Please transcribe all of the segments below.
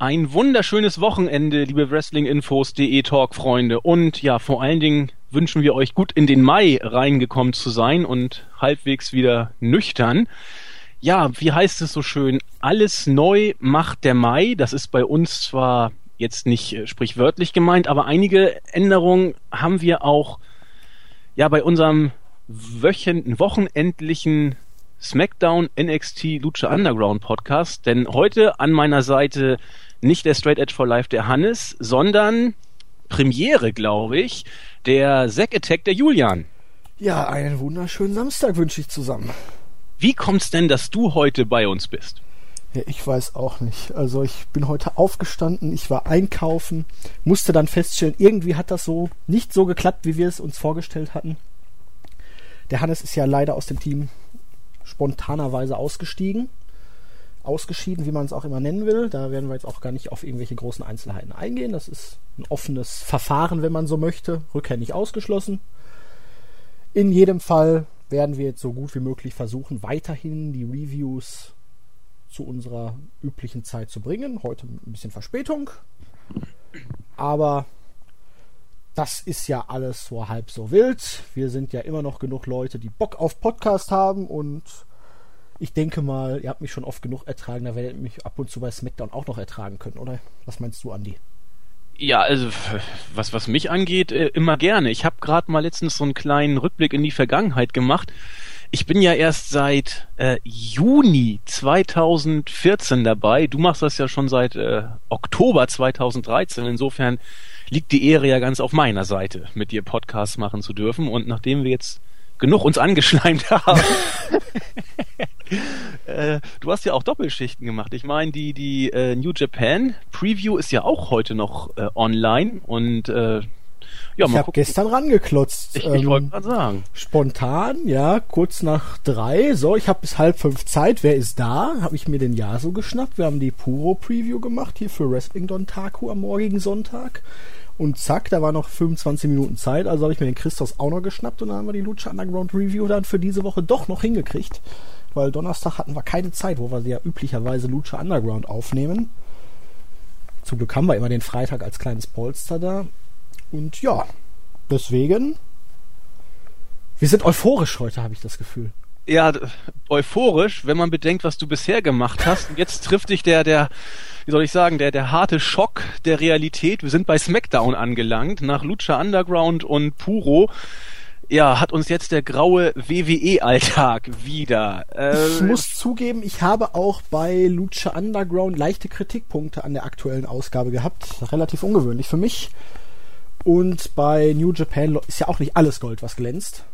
Ein wunderschönes Wochenende, liebe Wrestlinginfos.de Talk-Freunde. Und ja, vor allen Dingen wünschen wir euch gut in den Mai reingekommen zu sein und halbwegs wieder nüchtern. Ja, wie heißt es so schön? Alles neu macht der Mai. Das ist bei uns zwar jetzt nicht äh, sprichwörtlich gemeint, aber einige Änderungen haben wir auch ja bei unserem wöchen wochenendlichen SmackDown NXT Lucha Underground Podcast. Denn heute an meiner Seite nicht der Straight Edge for Life der Hannes, sondern Premiere, glaube ich, der Zack Attack der Julian. Ja, einen wunderschönen Samstag wünsche ich zusammen. Wie kommt's denn, dass du heute bei uns bist? Ja, ich weiß auch nicht. Also ich bin heute aufgestanden, ich war einkaufen, musste dann feststellen, irgendwie hat das so nicht so geklappt, wie wir es uns vorgestellt hatten. Der Hannes ist ja leider aus dem Team spontanerweise ausgestiegen ausgeschieden, wie man es auch immer nennen will. Da werden wir jetzt auch gar nicht auf irgendwelche großen Einzelheiten eingehen. Das ist ein offenes Verfahren, wenn man so möchte. Rückkehr nicht ausgeschlossen. In jedem Fall werden wir jetzt so gut wie möglich versuchen, weiterhin die Reviews zu unserer üblichen Zeit zu bringen. Heute ein bisschen Verspätung. Aber das ist ja alles so halb so wild. Wir sind ja immer noch genug Leute, die Bock auf Podcast haben und ich denke mal, ihr habt mich schon oft genug ertragen, da werdet ihr mich ab und zu bei SmackDown auch noch ertragen können, oder? Was meinst du, Andi? Ja, also was, was mich angeht, äh, immer gerne. Ich habe gerade mal letztens so einen kleinen Rückblick in die Vergangenheit gemacht. Ich bin ja erst seit äh, Juni 2014 dabei. Du machst das ja schon seit äh, Oktober 2013. Insofern liegt die Ehre ja ganz auf meiner Seite, mit dir Podcasts machen zu dürfen. Und nachdem wir jetzt genug uns angeschleimt haben. äh, du hast ja auch Doppelschichten gemacht. Ich meine, die, die äh, New Japan Preview ist ja auch heute noch äh, online und äh, ja, ich habe gestern rangeklotzt. Ich, ich ähm, wollte gerade sagen. Spontan, ja, kurz nach drei. So, ich habe bis halb fünf Zeit. Wer ist da? Habe ich mir den Jaso geschnappt. Wir haben die Puro Preview gemacht hier für Wrestling Don Taku am morgigen Sonntag. Und zack, da war noch 25 Minuten Zeit, also habe ich mir den Christos auch noch geschnappt und dann haben wir die Lucha Underground Review dann für diese Woche doch noch hingekriegt. Weil Donnerstag hatten wir keine Zeit, wo wir ja üblicherweise Lucha Underground aufnehmen. Zum Glück haben wir immer den Freitag als kleines Polster da. Und ja, deswegen. Wir sind euphorisch heute, habe ich das Gefühl ja, euphorisch, wenn man bedenkt, was du bisher gemacht hast. Und jetzt trifft dich der, der, wie soll ich sagen, der, der harte Schock der Realität. Wir sind bei SmackDown angelangt, nach Lucha Underground und Puro. Ja, hat uns jetzt der graue WWE-Alltag wieder. Äh, ich muss zugeben, ich habe auch bei Lucha Underground leichte Kritikpunkte an der aktuellen Ausgabe gehabt. Relativ ungewöhnlich für mich. Und bei New Japan ist ja auch nicht alles Gold, was glänzt.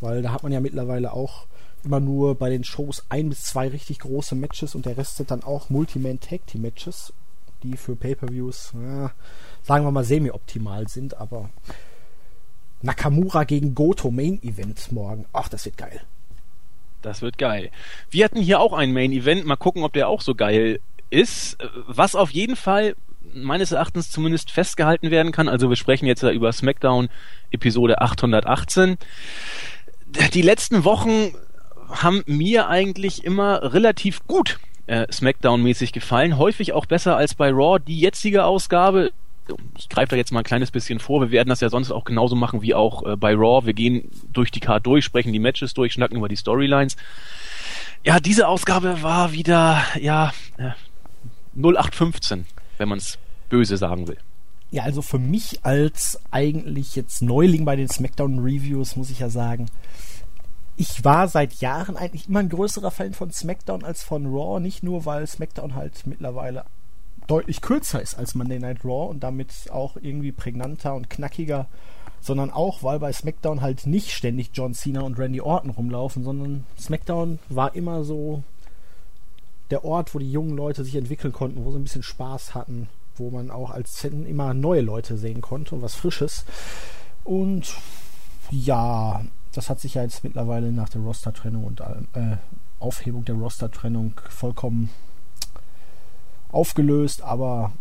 Weil da hat man ja mittlerweile auch immer nur bei den Shows ein bis zwei richtig große Matches und der Rest sind dann auch Multiman Tag Team Matches, die für Pay-per-Views, ja, sagen wir mal, semi-optimal sind, aber Nakamura gegen Goto Main Event morgen. Ach, das wird geil. Das wird geil. Wir hatten hier auch ein Main Event. Mal gucken, ob der auch so geil ist. Was auf jeden Fall meines Erachtens zumindest festgehalten werden kann. Also wir sprechen jetzt über SmackDown Episode 818 die letzten Wochen haben mir eigentlich immer relativ gut äh, Smackdown-mäßig gefallen. Häufig auch besser als bei Raw. Die jetzige Ausgabe, ich greife da jetzt mal ein kleines bisschen vor, wir werden das ja sonst auch genauso machen wie auch äh, bei Raw. Wir gehen durch die Card durch, sprechen die Matches durch, schnacken über die Storylines. Ja, diese Ausgabe war wieder, ja, äh, 0815, wenn man es böse sagen will. Ja, also für mich als eigentlich jetzt Neuling bei den SmackDown Reviews muss ich ja sagen, ich war seit Jahren eigentlich immer ein größerer Fan von SmackDown als von Raw, nicht nur weil SmackDown halt mittlerweile deutlich kürzer ist als Monday Night Raw und damit auch irgendwie prägnanter und knackiger, sondern auch weil bei SmackDown halt nicht ständig John Cena und Randy Orton rumlaufen, sondern SmackDown war immer so der Ort, wo die jungen Leute sich entwickeln konnten, wo sie ein bisschen Spaß hatten, wo man auch als Fan immer neue Leute sehen konnte und was Frisches. Und ja, das hat sich ja jetzt mittlerweile nach der Roster-Trennung und äh, Aufhebung der Roster-Trennung vollkommen aufgelöst, aber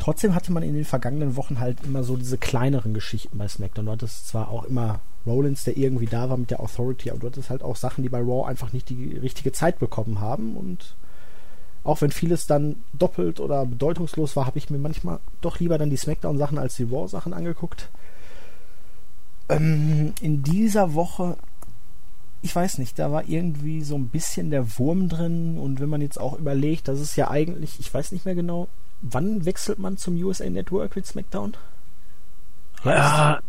trotzdem hatte man in den vergangenen Wochen halt immer so diese kleineren Geschichten bei SmackDown. Du hattest zwar auch immer Rollins, der irgendwie da war mit der Authority, aber du hattest halt auch Sachen, die bei Raw einfach nicht die richtige Zeit bekommen haben und Auch wenn vieles dann doppelt oder bedeutungslos war, habe ich mir manchmal doch lieber dann die SmackDown-Sachen als die Raw-Sachen angeguckt. Ähm, in dieser Woche, ich weiß nicht, da war irgendwie so ein bisschen der Wurm drin. Und wenn man jetzt auch überlegt, dass es ja eigentlich, ich weiß nicht mehr genau, wann wechselt man zum USA Network mit SmackDown? Ja,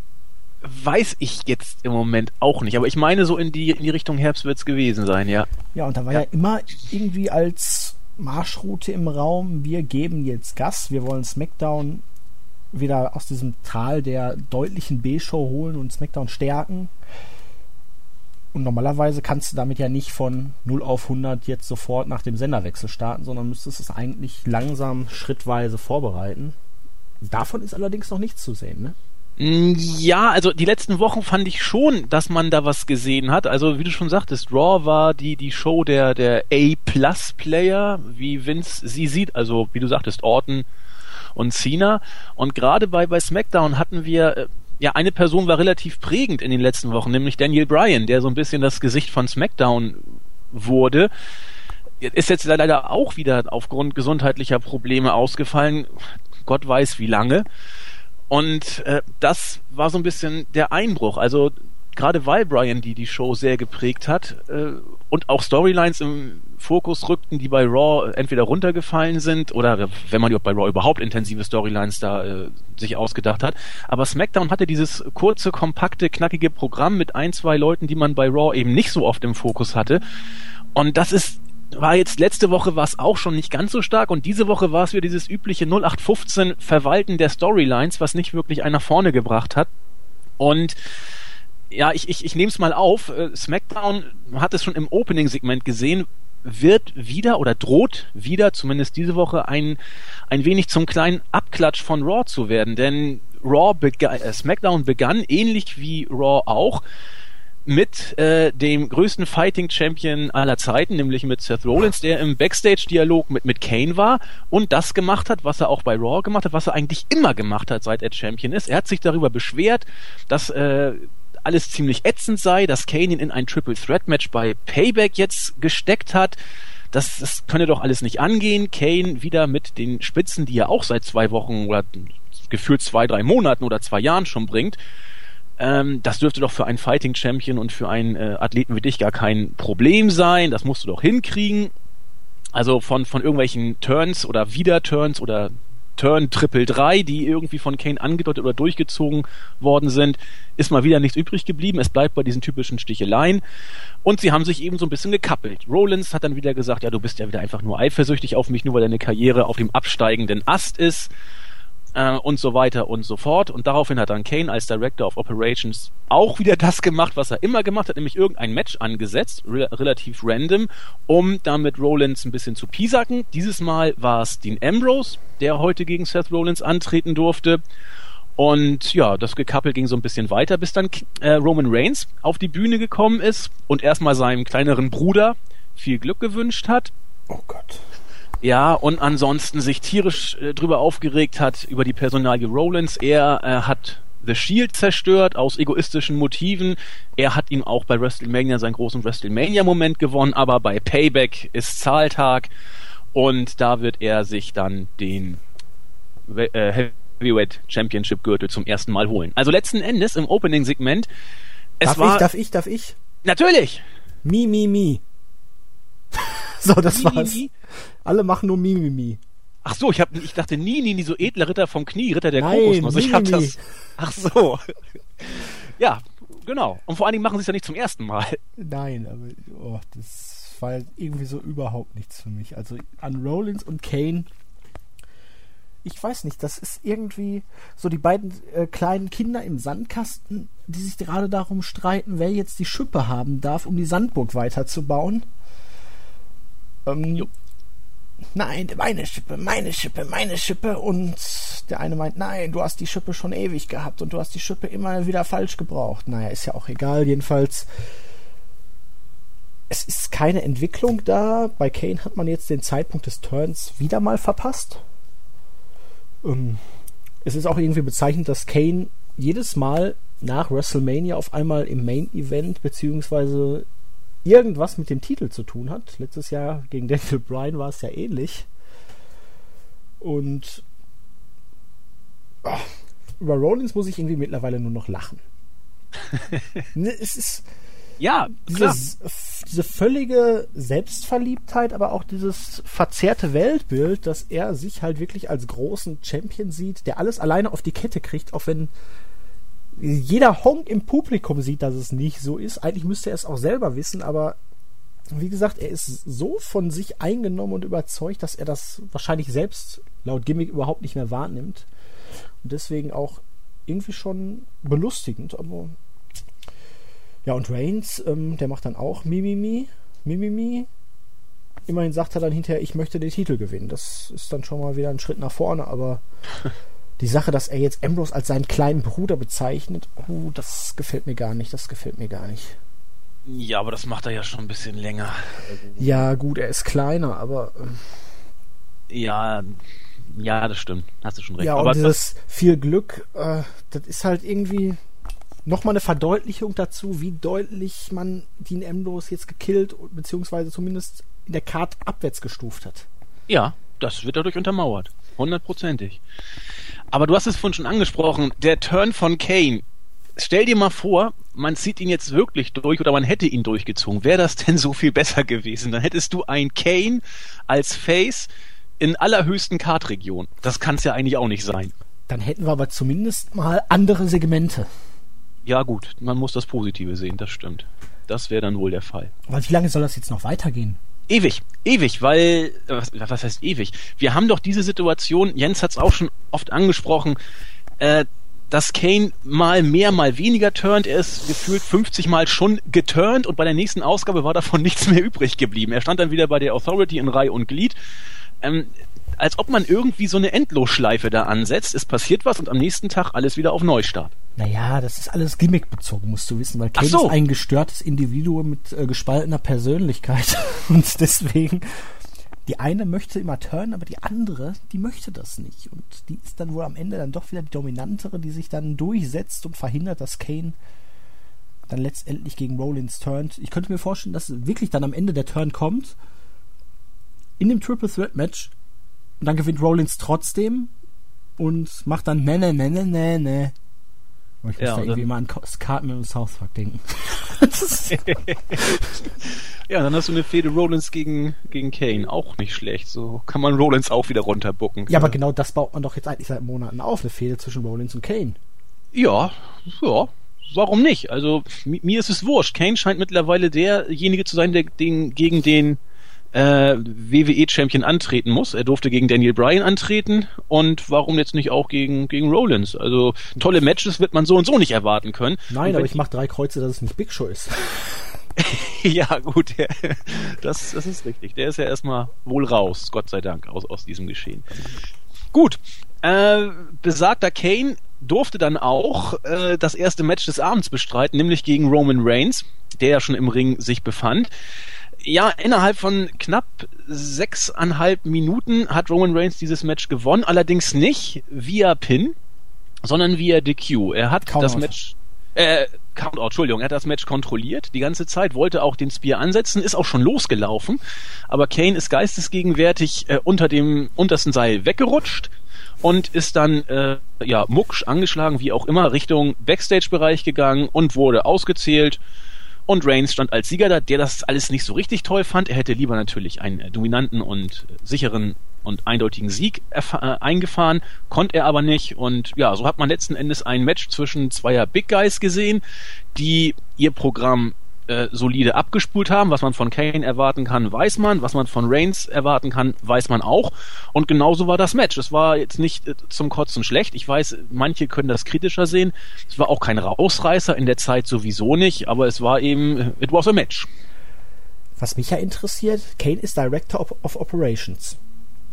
weiß ich jetzt im Moment auch nicht, aber ich meine, so in die, in die Richtung Herbst wird es gewesen sein, ja. Ja, und da war ja. ja immer irgendwie als Marschroute im Raum, wir geben jetzt Gas, wir wollen SmackDown wieder aus diesem Tal der deutlichen B-Show holen und SmackDown stärken. Und normalerweise kannst du damit ja nicht von 0 auf 100 jetzt sofort nach dem Senderwechsel starten, sondern müsstest es eigentlich langsam schrittweise vorbereiten. Davon ist allerdings noch nichts zu sehen, ne? Mm, ja, also die letzten Wochen fand ich schon, dass man da was gesehen hat. Also wie du schon sagtest, Raw war die die Show der der A-Plus-Player, wie Vince sie sieht. Also wie du sagtest, Orton und Cena. Und gerade bei bei SmackDown hatten wir äh, ja eine Person war relativ prägend in den letzten Wochen, nämlich Daniel Bryan, der so ein bisschen das Gesicht von SmackDown wurde ist jetzt leider auch wieder aufgrund gesundheitlicher Probleme ausgefallen. Gott weiß wie lange. Und äh, das war so ein bisschen der Einbruch. Also gerade weil Brian die die Show sehr geprägt hat äh, und auch Storylines im Fokus rückten, die bei Raw entweder runtergefallen sind oder wenn man bei Raw überhaupt intensive Storylines da äh, sich ausgedacht hat. Aber SmackDown hatte dieses kurze, kompakte, knackige Programm mit ein, zwei Leuten, die man bei Raw eben nicht so oft im Fokus hatte. Und das ist war jetzt letzte Woche war es auch schon nicht ganz so stark und diese Woche war es wieder dieses übliche 0815 Verwalten der Storylines, was nicht wirklich einer vorne gebracht hat. Und ja, ich, ich, ich nehme es mal auf. Äh, SmackDown hat es schon im Opening-Segment gesehen, wird wieder oder droht wieder, zumindest diese Woche, ein, ein wenig zum kleinen Abklatsch von Raw zu werden. Denn Raw begann, äh, SmackDown begann, ähnlich wie Raw auch, mit äh, dem größten Fighting Champion aller Zeiten, nämlich mit Seth Rollins, der im Backstage-Dialog mit, mit Kane war und das gemacht hat, was er auch bei Raw gemacht hat, was er eigentlich immer gemacht hat, seit er Champion ist. Er hat sich darüber beschwert, dass äh, alles ziemlich ätzend sei, dass Kane ihn in ein Triple Threat Match bei Payback jetzt gesteckt hat. Das, das könne doch alles nicht angehen. Kane wieder mit den Spitzen, die er auch seit zwei Wochen oder gefühlt zwei, drei Monaten oder zwei Jahren schon bringt. Ähm, das dürfte doch für einen Fighting Champion und für einen äh, Athleten wie dich gar kein Problem sein. Das musst du doch hinkriegen. Also von, von irgendwelchen Turns oder Wieder-Turns oder Turn Triple 3, die irgendwie von Kane angedeutet oder durchgezogen worden sind, ist mal wieder nichts übrig geblieben. Es bleibt bei diesen typischen Sticheleien. Und sie haben sich eben so ein bisschen gekappelt. Rollins hat dann wieder gesagt, ja, du bist ja wieder einfach nur eifersüchtig auf mich, nur weil deine Karriere auf dem absteigenden Ast ist äh, und so weiter und so fort. Und daraufhin hat dann Kane als Director of Operations auch wieder das gemacht, was er immer gemacht hat, nämlich irgendein Match angesetzt, re relativ random, um damit Rollins ein bisschen zu piesacken. Dieses Mal war es Dean Ambrose, der heute gegen Seth Rollins antreten durfte. Und ja, das Gekappel ging so ein bisschen weiter, bis dann äh, Roman Reigns auf die Bühne gekommen ist und erstmal seinem kleineren Bruder viel Glück gewünscht hat. Oh Gott. Ja, und ansonsten sich tierisch äh, drüber aufgeregt hat über die Personalie Rollins. Er äh, hat The Shield zerstört aus egoistischen Motiven. Er hat ihm auch bei WrestleMania seinen großen WrestleMania-Moment gewonnen, aber bei Payback ist Zahltag und da wird er sich dann den äh, Heavyweight Championship Gürtel zum ersten Mal holen. Also letzten Endes im Opening-Segment. Darf war, ich, darf ich, darf ich? Natürlich! Mi, mi, mi. so, das mi, war's. Alle machen nur Mimimi. Ach so, ich, hab, ich dachte nie, nie, nie so edler Ritter vom Knie, Ritter der Kokosnuss. Ich hab das. Ach so. ja, genau. Und vor allen Dingen machen sie es ja nicht zum ersten Mal. Nein, aber oh, das war irgendwie so überhaupt nichts für mich. Also an Rollins und Kane, ich weiß nicht, das ist irgendwie so die beiden äh, kleinen Kinder im Sandkasten, die sich gerade darum streiten, wer jetzt die Schippe haben darf, um die Sandburg weiterzubauen. Ähm, nein, meine Schippe, meine Schippe, meine Schippe. Und der eine meint, nein, du hast die Schippe schon ewig gehabt und du hast die Schippe immer wieder falsch gebraucht. Naja, ist ja auch egal. Jedenfalls, es ist keine Entwicklung da. Bei Kane hat man jetzt den Zeitpunkt des Turns wieder mal verpasst. Ähm, es ist auch irgendwie bezeichnend, dass Kane jedes Mal nach WrestleMania auf einmal im Main Event beziehungsweise irgendwas mit dem Titel zu tun hat. Letztes Jahr gegen Daniel Bryan war es ja ähnlich. Und oh, über Rollins muss ich irgendwie mittlerweile nur noch lachen. Ne, es ist ja, dieses, diese völlige Selbstverliebtheit, aber auch dieses verzerrte Weltbild, dass er sich halt wirklich als großen Champion sieht, der alles alleine auf die Kette kriegt, auch wenn jeder Honk im Publikum sieht, dass es nicht so ist. Eigentlich müsste er es auch selber wissen, aber wie gesagt, er ist so von sich eingenommen und überzeugt, dass er das wahrscheinlich selbst laut Gimmick überhaupt nicht mehr wahrnimmt. Und deswegen auch irgendwie schon belustigend, aber ja, und Reigns, ähm, der macht dann auch Mimimi, Mimimi. Immerhin sagt er dann hinterher, ich möchte den Titel gewinnen. Das ist dann schon mal wieder ein Schritt nach vorne, aber die Sache, dass er jetzt Ambrose als seinen kleinen Bruder bezeichnet, oh, das gefällt mir gar nicht, das gefällt mir gar nicht. Ja, aber das macht er ja schon ein bisschen länger. Ja, gut, er ist kleiner, aber. Ähm, ja, ja, das stimmt. Hast du schon recht. Ja, und aber dieses viel Glück, äh, das ist halt irgendwie nochmal eine Verdeutlichung dazu, wie deutlich man Dean Ambrose jetzt gekillt, beziehungsweise zumindest in der Karte abwärts gestuft hat. Ja, das wird dadurch untermauert. Hundertprozentig. Aber du hast es vorhin schon angesprochen, der Turn von Kane. Stell dir mal vor, man zieht ihn jetzt wirklich durch oder man hätte ihn durchgezogen. Wäre das denn so viel besser gewesen? Dann hättest du ein Kane als Face in allerhöchsten Kartregion. Das kann es ja eigentlich auch nicht sein. Dann hätten wir aber zumindest mal andere Segmente. Ja gut, man muss das Positive sehen, das stimmt. Das wäre dann wohl der Fall. Aber wie lange soll das jetzt noch weitergehen? Ewig, ewig, weil, was, was heißt ewig? Wir haben doch diese Situation, Jens hat es auch schon oft angesprochen, äh, dass Kane mal mehr, mal weniger turnt. Er ist gefühlt 50 Mal schon geturnt und bei der nächsten Ausgabe war davon nichts mehr übrig geblieben. Er stand dann wieder bei der Authority in Reihe und Glied. Ähm, als ob man irgendwie so eine Endlosschleife da ansetzt. Es passiert was und am nächsten Tag alles wieder auf Neustart. Naja, das ist alles gimmickbezogen, musst du wissen, weil Kane so. ist ein gestörtes Individuum mit äh, gespaltener Persönlichkeit. und deswegen, die eine möchte immer turnen, aber die andere, die möchte das nicht. Und die ist dann wohl am Ende dann doch wieder die dominantere, die sich dann durchsetzt und verhindert, dass Kane dann letztendlich gegen Rollins turnt. Ich könnte mir vorstellen, dass wirklich dann am Ende der Turn kommt. In dem Triple Threat Match und dann gewinnt Rollins trotzdem und macht dann ne, ne, ne, ne, ne, ne. ich muss ja, da irgendwie mal an Cartman und South Park denken. ja, dann hast du eine Fehde Rollins gegen, gegen Kane. Auch nicht schlecht. So kann man Rollins auch wieder runterbucken. Ja, aber genau das baut man doch jetzt eigentlich seit Monaten auf, eine Fehde zwischen Rollins und Kane. Ja, ja. Warum nicht? Also, mir ist es wurscht. Kane scheint mittlerweile derjenige zu sein, der den, gegen den äh, WWE-Champion antreten muss. Er durfte gegen Daniel Bryan antreten und warum jetzt nicht auch gegen, gegen Rollins? Also tolle Matches wird man so und so nicht erwarten können. Nein, aber ich mache drei Kreuze, dass es nicht Big Show ist. ja, gut, der, das, das ist richtig. Der ist ja erstmal wohl raus, Gott sei Dank, aus, aus diesem Geschehen. Gut, äh, besagter Kane durfte dann auch äh, das erste Match des Abends bestreiten, nämlich gegen Roman Reigns, der ja schon im Ring sich befand ja, innerhalb von knapp sechseinhalb Minuten hat Roman Reigns dieses Match gewonnen, allerdings nicht via Pin, sondern via DQ. Er hat Count das Match, äh, Countout, Entschuldigung, er hat das Match kontrolliert die ganze Zeit, wollte auch den Spear ansetzen, ist auch schon losgelaufen, aber Kane ist geistesgegenwärtig äh, unter dem untersten Seil weggerutscht und ist dann äh, ja mucksch angeschlagen, wie auch immer, Richtung Backstage-Bereich gegangen und wurde ausgezählt und Reigns stand als Sieger da, der das alles nicht so richtig toll fand. Er hätte lieber natürlich einen äh, dominanten und äh, sicheren und eindeutigen Sieg äh, eingefahren, konnte er aber nicht. Und ja, so hat man letzten Endes ein Match zwischen zweier Big Guys gesehen, die ihr Programm äh, solide abgespult haben. Was man von Kane erwarten kann, weiß man. Was man von Reigns erwarten kann, weiß man auch. Und genauso war das Match. Es war jetzt nicht äh, zum Kotzen schlecht. Ich weiß, manche können das kritischer sehen. Es war auch kein Rausreißer in der Zeit sowieso nicht, aber es war eben, äh, it was a match. Was mich ja interessiert, Kane ist Director of, of Operations.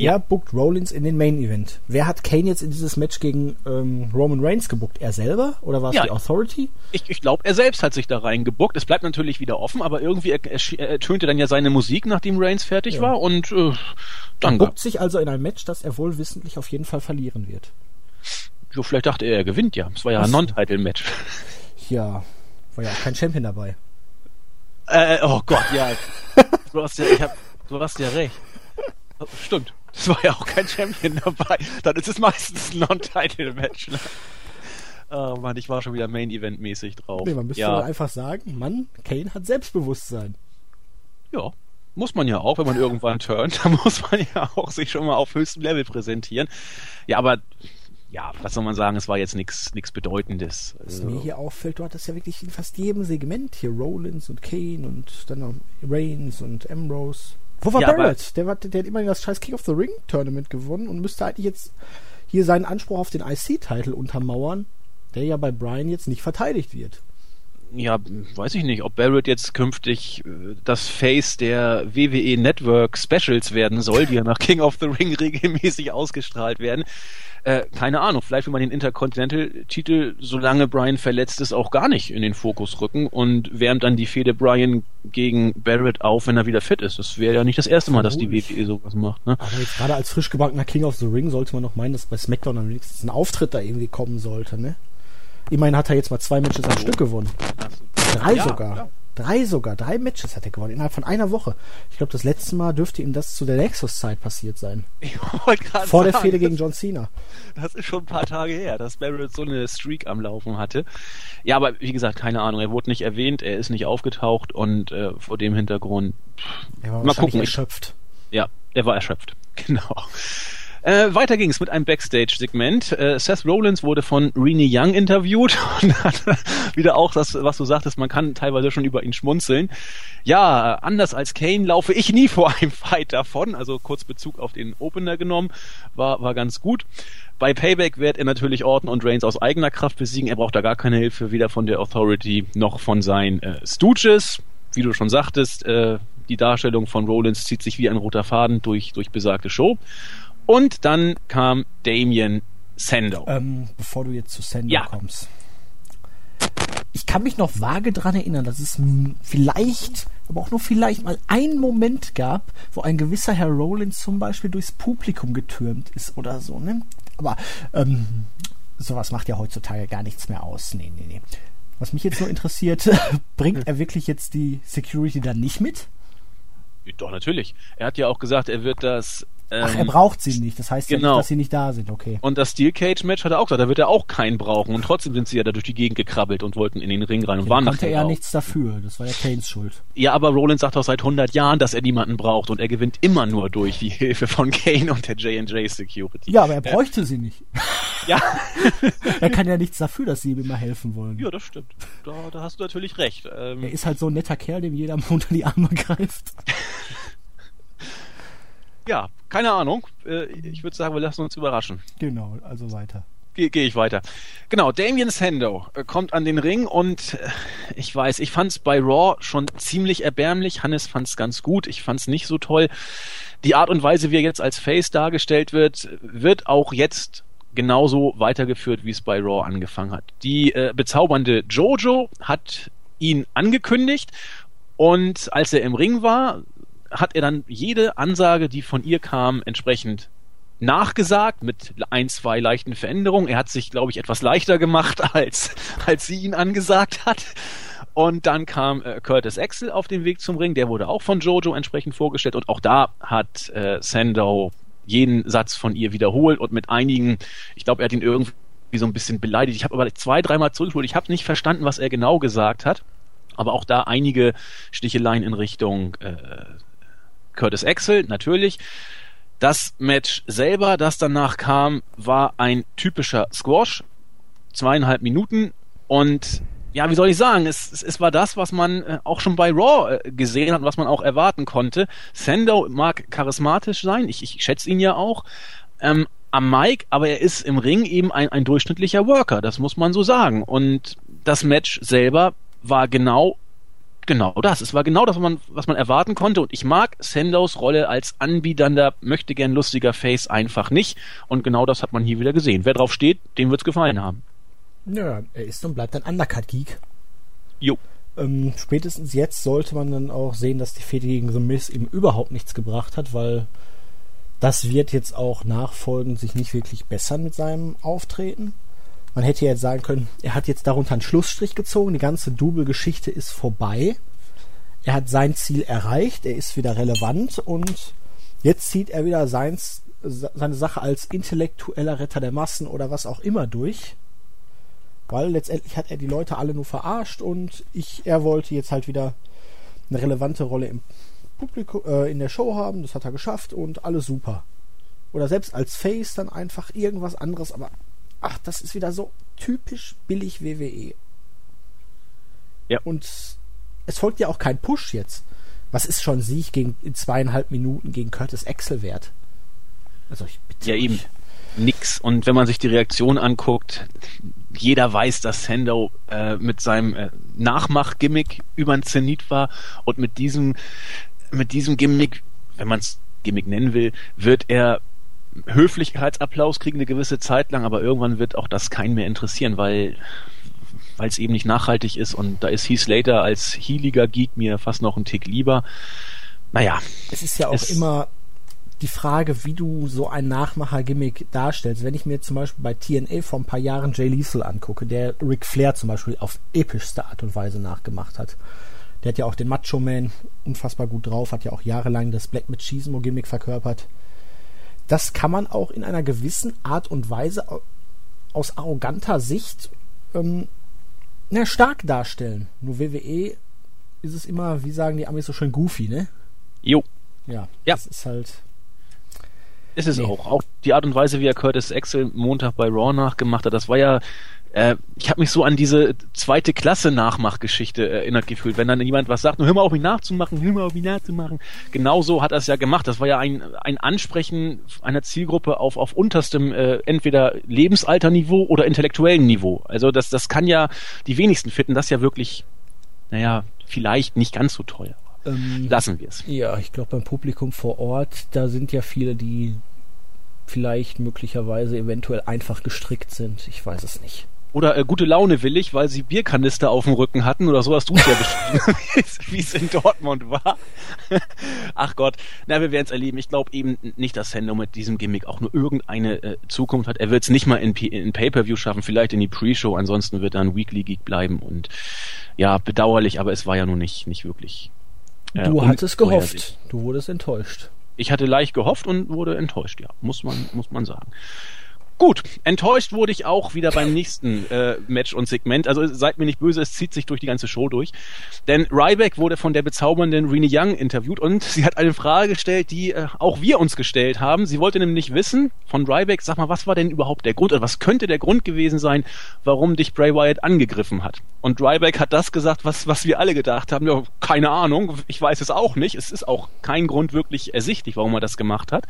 Er bookt Rollins in den Main Event. Wer hat Kane jetzt in dieses Match gegen ähm, Roman Reigns gebuckt? Er selber oder war es ja, die Authority? Ich, ich glaube, er selbst hat sich da reingebuckt. Es bleibt natürlich wieder offen, aber irgendwie ertönte dann ja seine Musik, nachdem Reigns fertig ja. war und äh, dann. Er buckt sich also in ein Match, das er wohl wissentlich auf jeden Fall verlieren wird. Jo, vielleicht dachte er, er gewinnt ja. Es war ja ein Non-Title-Match. Ja, war ja auch kein Champion dabei. Äh, oh Gott, ja. Du hast ja, ich hab, du hast ja recht. Stimmt. Es war ja auch kein Champion dabei. Dann ist es meistens ein Non-Title-Match. Ne? Oh Mann, ich war schon wieder Main-Event-mäßig drauf. Nee, man müsste ja. einfach sagen, Mann, Kane hat Selbstbewusstsein. Ja, muss man ja auch, wenn man irgendwann turnt, dann muss man ja auch sich schon mal auf höchstem Level präsentieren. Ja, aber ja, was soll man sagen, es war jetzt nichts nichts Bedeutendes. Was Also, mir hier auffällt, du hattest ja wirklich in fast jedem Segment hier Rollins und Kane und dann noch Reigns und Ambrose. Wo war Ja, Barrett? Der, war, der hat immerhin das scheiß King of the Ring Tournament gewonnen und müsste eigentlich jetzt hier seinen Anspruch auf den IC-Titel untermauern, der ja bei Brian jetzt nicht verteidigt wird. Ja, weiß ich nicht, ob Barrett jetzt künftig äh, das Face der WWE Network Specials werden soll, die ja nach King of the Ring regelmäßig ausgestrahlt werden. Äh, keine Ahnung, vielleicht will man den Intercontinental-Titel, solange Brian verletzt ist, auch gar nicht in den Fokus rücken und wärmt dann die Fehde Brian gegen Barrett auf, wenn er wieder fit ist. Das wäre ja nicht das erste Mal, dass die. WWE sowas macht. Ne? Aber jetzt gerade als frisch gebackener King of the Ring sollte man noch meinen, dass bei SmackDown am wenigstens ein Auftritt da irgendwie kommen sollte, ne? Immerhin hat er jetzt mal zwei Matches am Stück gewonnen. Drei Ja, sogar. ja. Drei sogar. Drei Matches hat er gewonnen. Innerhalb von einer Woche. Ich glaube, das letzte Mal dürfte ihm das zu der Nexus-Zeit passiert sein. Ich wollte gerade Vor der sagen, Fehde gegen John Cena. Das ist schon ein paar Tage her, dass Barrett so eine Streak am Laufen hatte. Ja, aber wie gesagt, keine Ahnung. Er wurde nicht erwähnt, er ist nicht aufgetaucht und äh, vor dem Hintergrund, Er war Mal gucken, erschöpft. ja, er war erschöpft. Genau. Äh, weiter ging es mit einem Backstage-Segment. Äh, Seth Rollins wurde von Renee Young interviewt und hat wieder auch das, was du sagtest, man kann teilweise schon über ihn schmunzeln. Ja, anders als Kane laufe ich nie vor einem Fight davon. Also kurz Bezug auf den Opener genommen, war, war ganz gut. Bei Payback wird er natürlich Orton und Reigns aus eigener Kraft besiegen. Er braucht da gar keine Hilfe, weder von der Authority noch von seinen äh, Stooges. Wie du schon sagtest, äh, die Darstellung von Rollins zieht sich wie ein roter Faden durch, durch besagte Show. Und dann kam Damien Sandow. Ähm, bevor du jetzt zu Sandow Ja. kommst. Ich kann mich noch vage dran erinnern, dass es vielleicht, aber auch nur vielleicht mal einen Moment gab, wo ein gewisser Herr Rollins zum Beispiel durchs Publikum getürmt ist oder so, ne? Aber ähm, sowas macht ja heutzutage gar nichts mehr aus. Nee, nee, nee. Was mich jetzt nur interessiert, bringt er wirklich jetzt die Security dann nicht mit? Doch, natürlich. Er hat ja auch gesagt, er wird das. Ähm, Ach, er braucht sie nicht. Das heißt ja genau. nicht, dass sie nicht da sind, okay. und das Steel Cage Match hat er auch gesagt, da wird er auch keinen brauchen. Und trotzdem sind sie ja da durch die Gegend gekrabbelt und wollten in den Ring rein und Da waren konnte er auch. nichts dafür. Das war ja Kanes Schuld. Ja, aber Rollins sagt doch seit 100 Jahren, dass er niemanden braucht und er gewinnt immer nur durch die Hilfe von Kane und der J&J Security. Ja, aber er bräuchte sie nicht. Ja. Er kann ja nichts dafür, dass sie ihm immer helfen wollen. ja, das stimmt. Da, da hast du natürlich recht. Ähm, Er ist halt so ein netter Kerl, dem jeder mal unter die Arme greift. ja, keine Ahnung. Äh, ich würde sagen, wir lassen uns überraschen. Genau, also weiter. Gehe geh ich weiter. Genau, Damien Sandow äh, kommt an den Ring und äh, ich weiß, ich fand's bei Raw schon ziemlich erbärmlich. Hannes fand's ganz gut. Ich fand's nicht so toll. Die Art und Weise, wie er jetzt als Face dargestellt wird, wird auch jetzt genauso weitergeführt, wie es bei Raw angefangen hat. Die äh, bezaubernde Jojo hat ihn angekündigt und als er im Ring war, hat er dann jede Ansage, die von ihr kam, entsprechend nachgesagt mit ein, zwei leichten Veränderungen. Er hat sich, glaube ich, etwas leichter gemacht, als, als sie ihn angesagt hat. Und dann kam äh, Curtis Axel auf den Weg zum Ring. Der wurde auch von Jojo entsprechend vorgestellt. Und auch da hat äh, Sandow jeden Satz von ihr wiederholt und mit einigen, ich glaube, er hat ihn irgendwie so ein bisschen beleidigt. Ich habe aber zwei, dreimal zurückgeholt. Ich habe nicht verstanden, was er genau gesagt hat. Aber auch da einige Sticheleien in Richtung äh, Curtis Axel, natürlich. Das Match selber, das danach kam, war ein typischer Squash. Zweieinhalb Minuten. Und ja, wie soll ich sagen, es, es, es war das, was man äh, auch schon bei Raw äh, gesehen hat, was man auch erwarten konnte. Sandow mag charismatisch sein, ich, ich schätze ihn ja auch. Ähm, am Mic, aber er ist im Ring eben ein, ein durchschnittlicher Worker, das muss man so sagen. Und das Match selber war genau genau das. Es war genau das, was man, was man erwarten konnte. Und ich mag Sandows Rolle als anbiedernder, möchte gern lustiger Face einfach nicht. Und genau das hat man hier wieder gesehen. Wer drauf steht, dem wird's gefallen haben. Ja, er ist und bleibt ein Undercut-Geek. Jo. Ähm, spätestens jetzt sollte man dann auch sehen, dass die Fehde gegen The Miz ihm überhaupt nichts gebracht hat, weil das wird jetzt auch nachfolgend sich nicht wirklich bessern mit seinem Auftreten. Man hätte jetzt sagen können, er hat jetzt darunter einen Schlussstrich gezogen, die ganze Double-Geschichte ist vorbei. er hat sein Ziel erreicht, er ist wieder relevant und jetzt zieht er wieder seins, seine Sache als intellektueller Retter der Massen oder was auch immer durch. Weil letztendlich hat er die Leute alle nur verarscht und ich, er wollte jetzt halt wieder eine relevante Rolle im Publikum, äh, in der Show haben. Das hat er geschafft und alles super. Oder selbst als Face dann einfach irgendwas anderes, aber ach, das ist wieder so typisch billig WWE. Ja. Und es folgt ja auch kein Push jetzt. Was ist schon Sieg gegen, in zweieinhalb Minuten gegen Curtis Axel wert? Also ich bitte Ja, eben. Nix. Und wenn man sich die Reaktion anguckt, jeder weiß, dass Sando äh, mit seinem äh, Nachmach-Gimmick über den Zenit war und mit diesem, mit diesem Gimmick, wenn man es Gimmick nennen will, wird er Höflichkeitsapplaus kriegen eine gewisse Zeit lang, aber irgendwann wird auch das keinen mehr interessieren, weil weil es eben nicht nachhaltig ist und da ist Heath Slater als healiger Geek mir fast noch ein Tick lieber. Naja. Es ist ja auch immer die Frage, wie du so ein Nachmacher-Gimmick darstellst. Wenn ich mir zum Beispiel bei TNA vor ein paar Jahren Jay Lethal angucke, der Ric Flair zum Beispiel auf epischste Art und Weise nachgemacht hat. Der hat ja auch den Macho Man unfassbar gut drauf, hat ja auch jahrelang das Black Machismo-Gimmick verkörpert. Das kann man auch in einer gewissen Art und Weise aus arroganter Sicht ähm, na, stark darstellen. Nur WWE ist es immer, wie sagen die Amis so schön, goofy, ne? Jo. Ja, ja. das ist halt. Ist es nee. auch. Auch die Art und Weise, wie er Curtis Axel Montag bei Raw nachgemacht hat, das war ja äh, ich habe mich so an diese zweite Klasse Nachmachgeschichte erinnert gefühlt. Wenn dann jemand was sagt, hör mal auf mich nachzumachen, hör mal auf mich nachzumachen. Genauso hat er es ja gemacht. Das war ja ein, ein Ansprechen einer Zielgruppe auf, auf unterstem äh, entweder Lebensalterniveau oder intellektuellen Niveau. Also das, das kann ja, die wenigsten finden das ja wirklich, naja, vielleicht nicht ganz so teuer. Ähm, Lassen wir es. Ja, ich glaube beim Publikum vor Ort, da sind ja viele, die vielleicht möglicherweise eventuell einfach gestrickt sind. Ich weiß es nicht. Oder äh, gute Laune willig, weil sie Bierkanister auf dem Rücken hatten oder so hast du es ja beschrieben, wie es in Dortmund war. Ach Gott, na, wir werden es erleben. Ich glaube eben nicht, dass Sendo mit diesem Gimmick auch nur irgendeine äh, Zukunft hat. Er wird es nicht mal in, in Pay-Per-View schaffen, vielleicht in die Pre-Show, ansonsten wird er ein Weekly Geek bleiben und ja, bedauerlich, aber es war ja nun nicht, nicht wirklich. Äh, du hattest gehofft, du wurdest enttäuscht. Ich hatte leicht gehofft und wurde enttäuscht, ja, muss man, muss man sagen. Gut, enttäuscht wurde ich auch wieder beim nächsten äh, Match und Segment. Also seid mir nicht böse, es zieht sich durch die ganze Show durch. Denn Ryback wurde von der bezaubernden Rene Young interviewt und sie hat eine Frage gestellt, die äh, auch wir uns gestellt haben. Sie wollte nämlich wissen von Ryback, sag mal, was war denn überhaupt der Grund oder was könnte der Grund gewesen sein, warum dich Bray Wyatt angegriffen hat? Und Ryback hat das gesagt, was, was wir alle gedacht haben. Ja, keine Ahnung, ich weiß es auch nicht. Es ist auch kein Grund wirklich ersichtlich, warum er das gemacht hat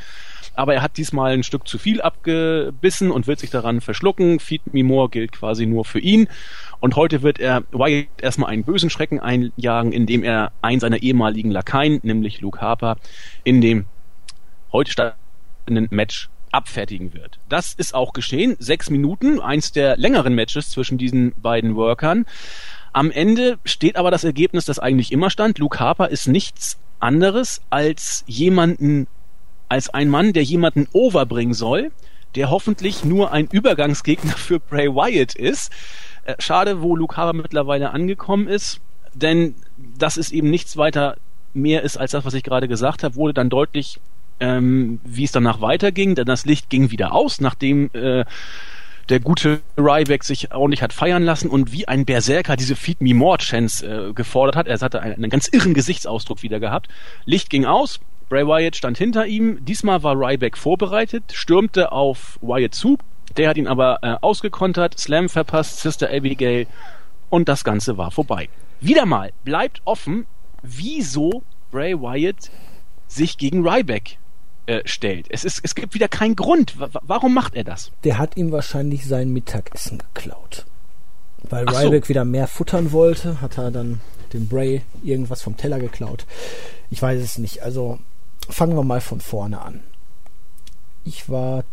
aber er hat diesmal ein Stück zu viel abgebissen und wird sich daran verschlucken. Feed Me More gilt quasi nur für ihn. Und heute wird er Wyatt erstmal einen bösen Schrecken einjagen, indem er einen seiner ehemaligen Lakaien, nämlich Luke Harper, in dem heute stattfindenden Match abfertigen wird. Das ist auch geschehen. Sechs Minuten, eins der längeren Matches zwischen diesen beiden Workern. Am Ende steht aber das Ergebnis, das eigentlich immer stand. Luke Harper ist nichts anderes als jemanden als ein Mann, der jemanden overbringen soll, der hoffentlich nur ein Übergangsgegner für Bray Wyatt ist. Äh, schade, wo Luke Harper mittlerweile angekommen ist, denn das ist eben nichts weiter mehr ist als das, was ich gerade gesagt habe, wurde dann deutlich, ähm, wie es danach weiterging, denn das Licht ging wieder aus, nachdem äh, der gute Ryback sich ordentlich hat feiern lassen und wie ein Berserker diese Feed Me More Chance äh, gefordert hat. Er hatte einen, einen ganz irren Gesichtsausdruck wieder gehabt. Licht ging aus, Bray Wyatt stand hinter ihm. Diesmal war Ryback vorbereitet, stürmte auf Wyatt zu. Der hat ihn aber äh, ausgekontert, Slam verpasst, Sister Abigail und das Ganze war vorbei. Wieder mal bleibt offen, wieso Bray Wyatt sich gegen Ryback äh, stellt. Es, ist, es gibt wieder keinen Grund. W warum macht er das? Der hat ihm wahrscheinlich sein Mittagessen geklaut. Weil Ach Ryback so. wieder mehr futtern wollte, hat er dann dem Bray irgendwas vom Teller geklaut. Ich weiß es nicht. Also fangen wir mal von vorne an. Ich war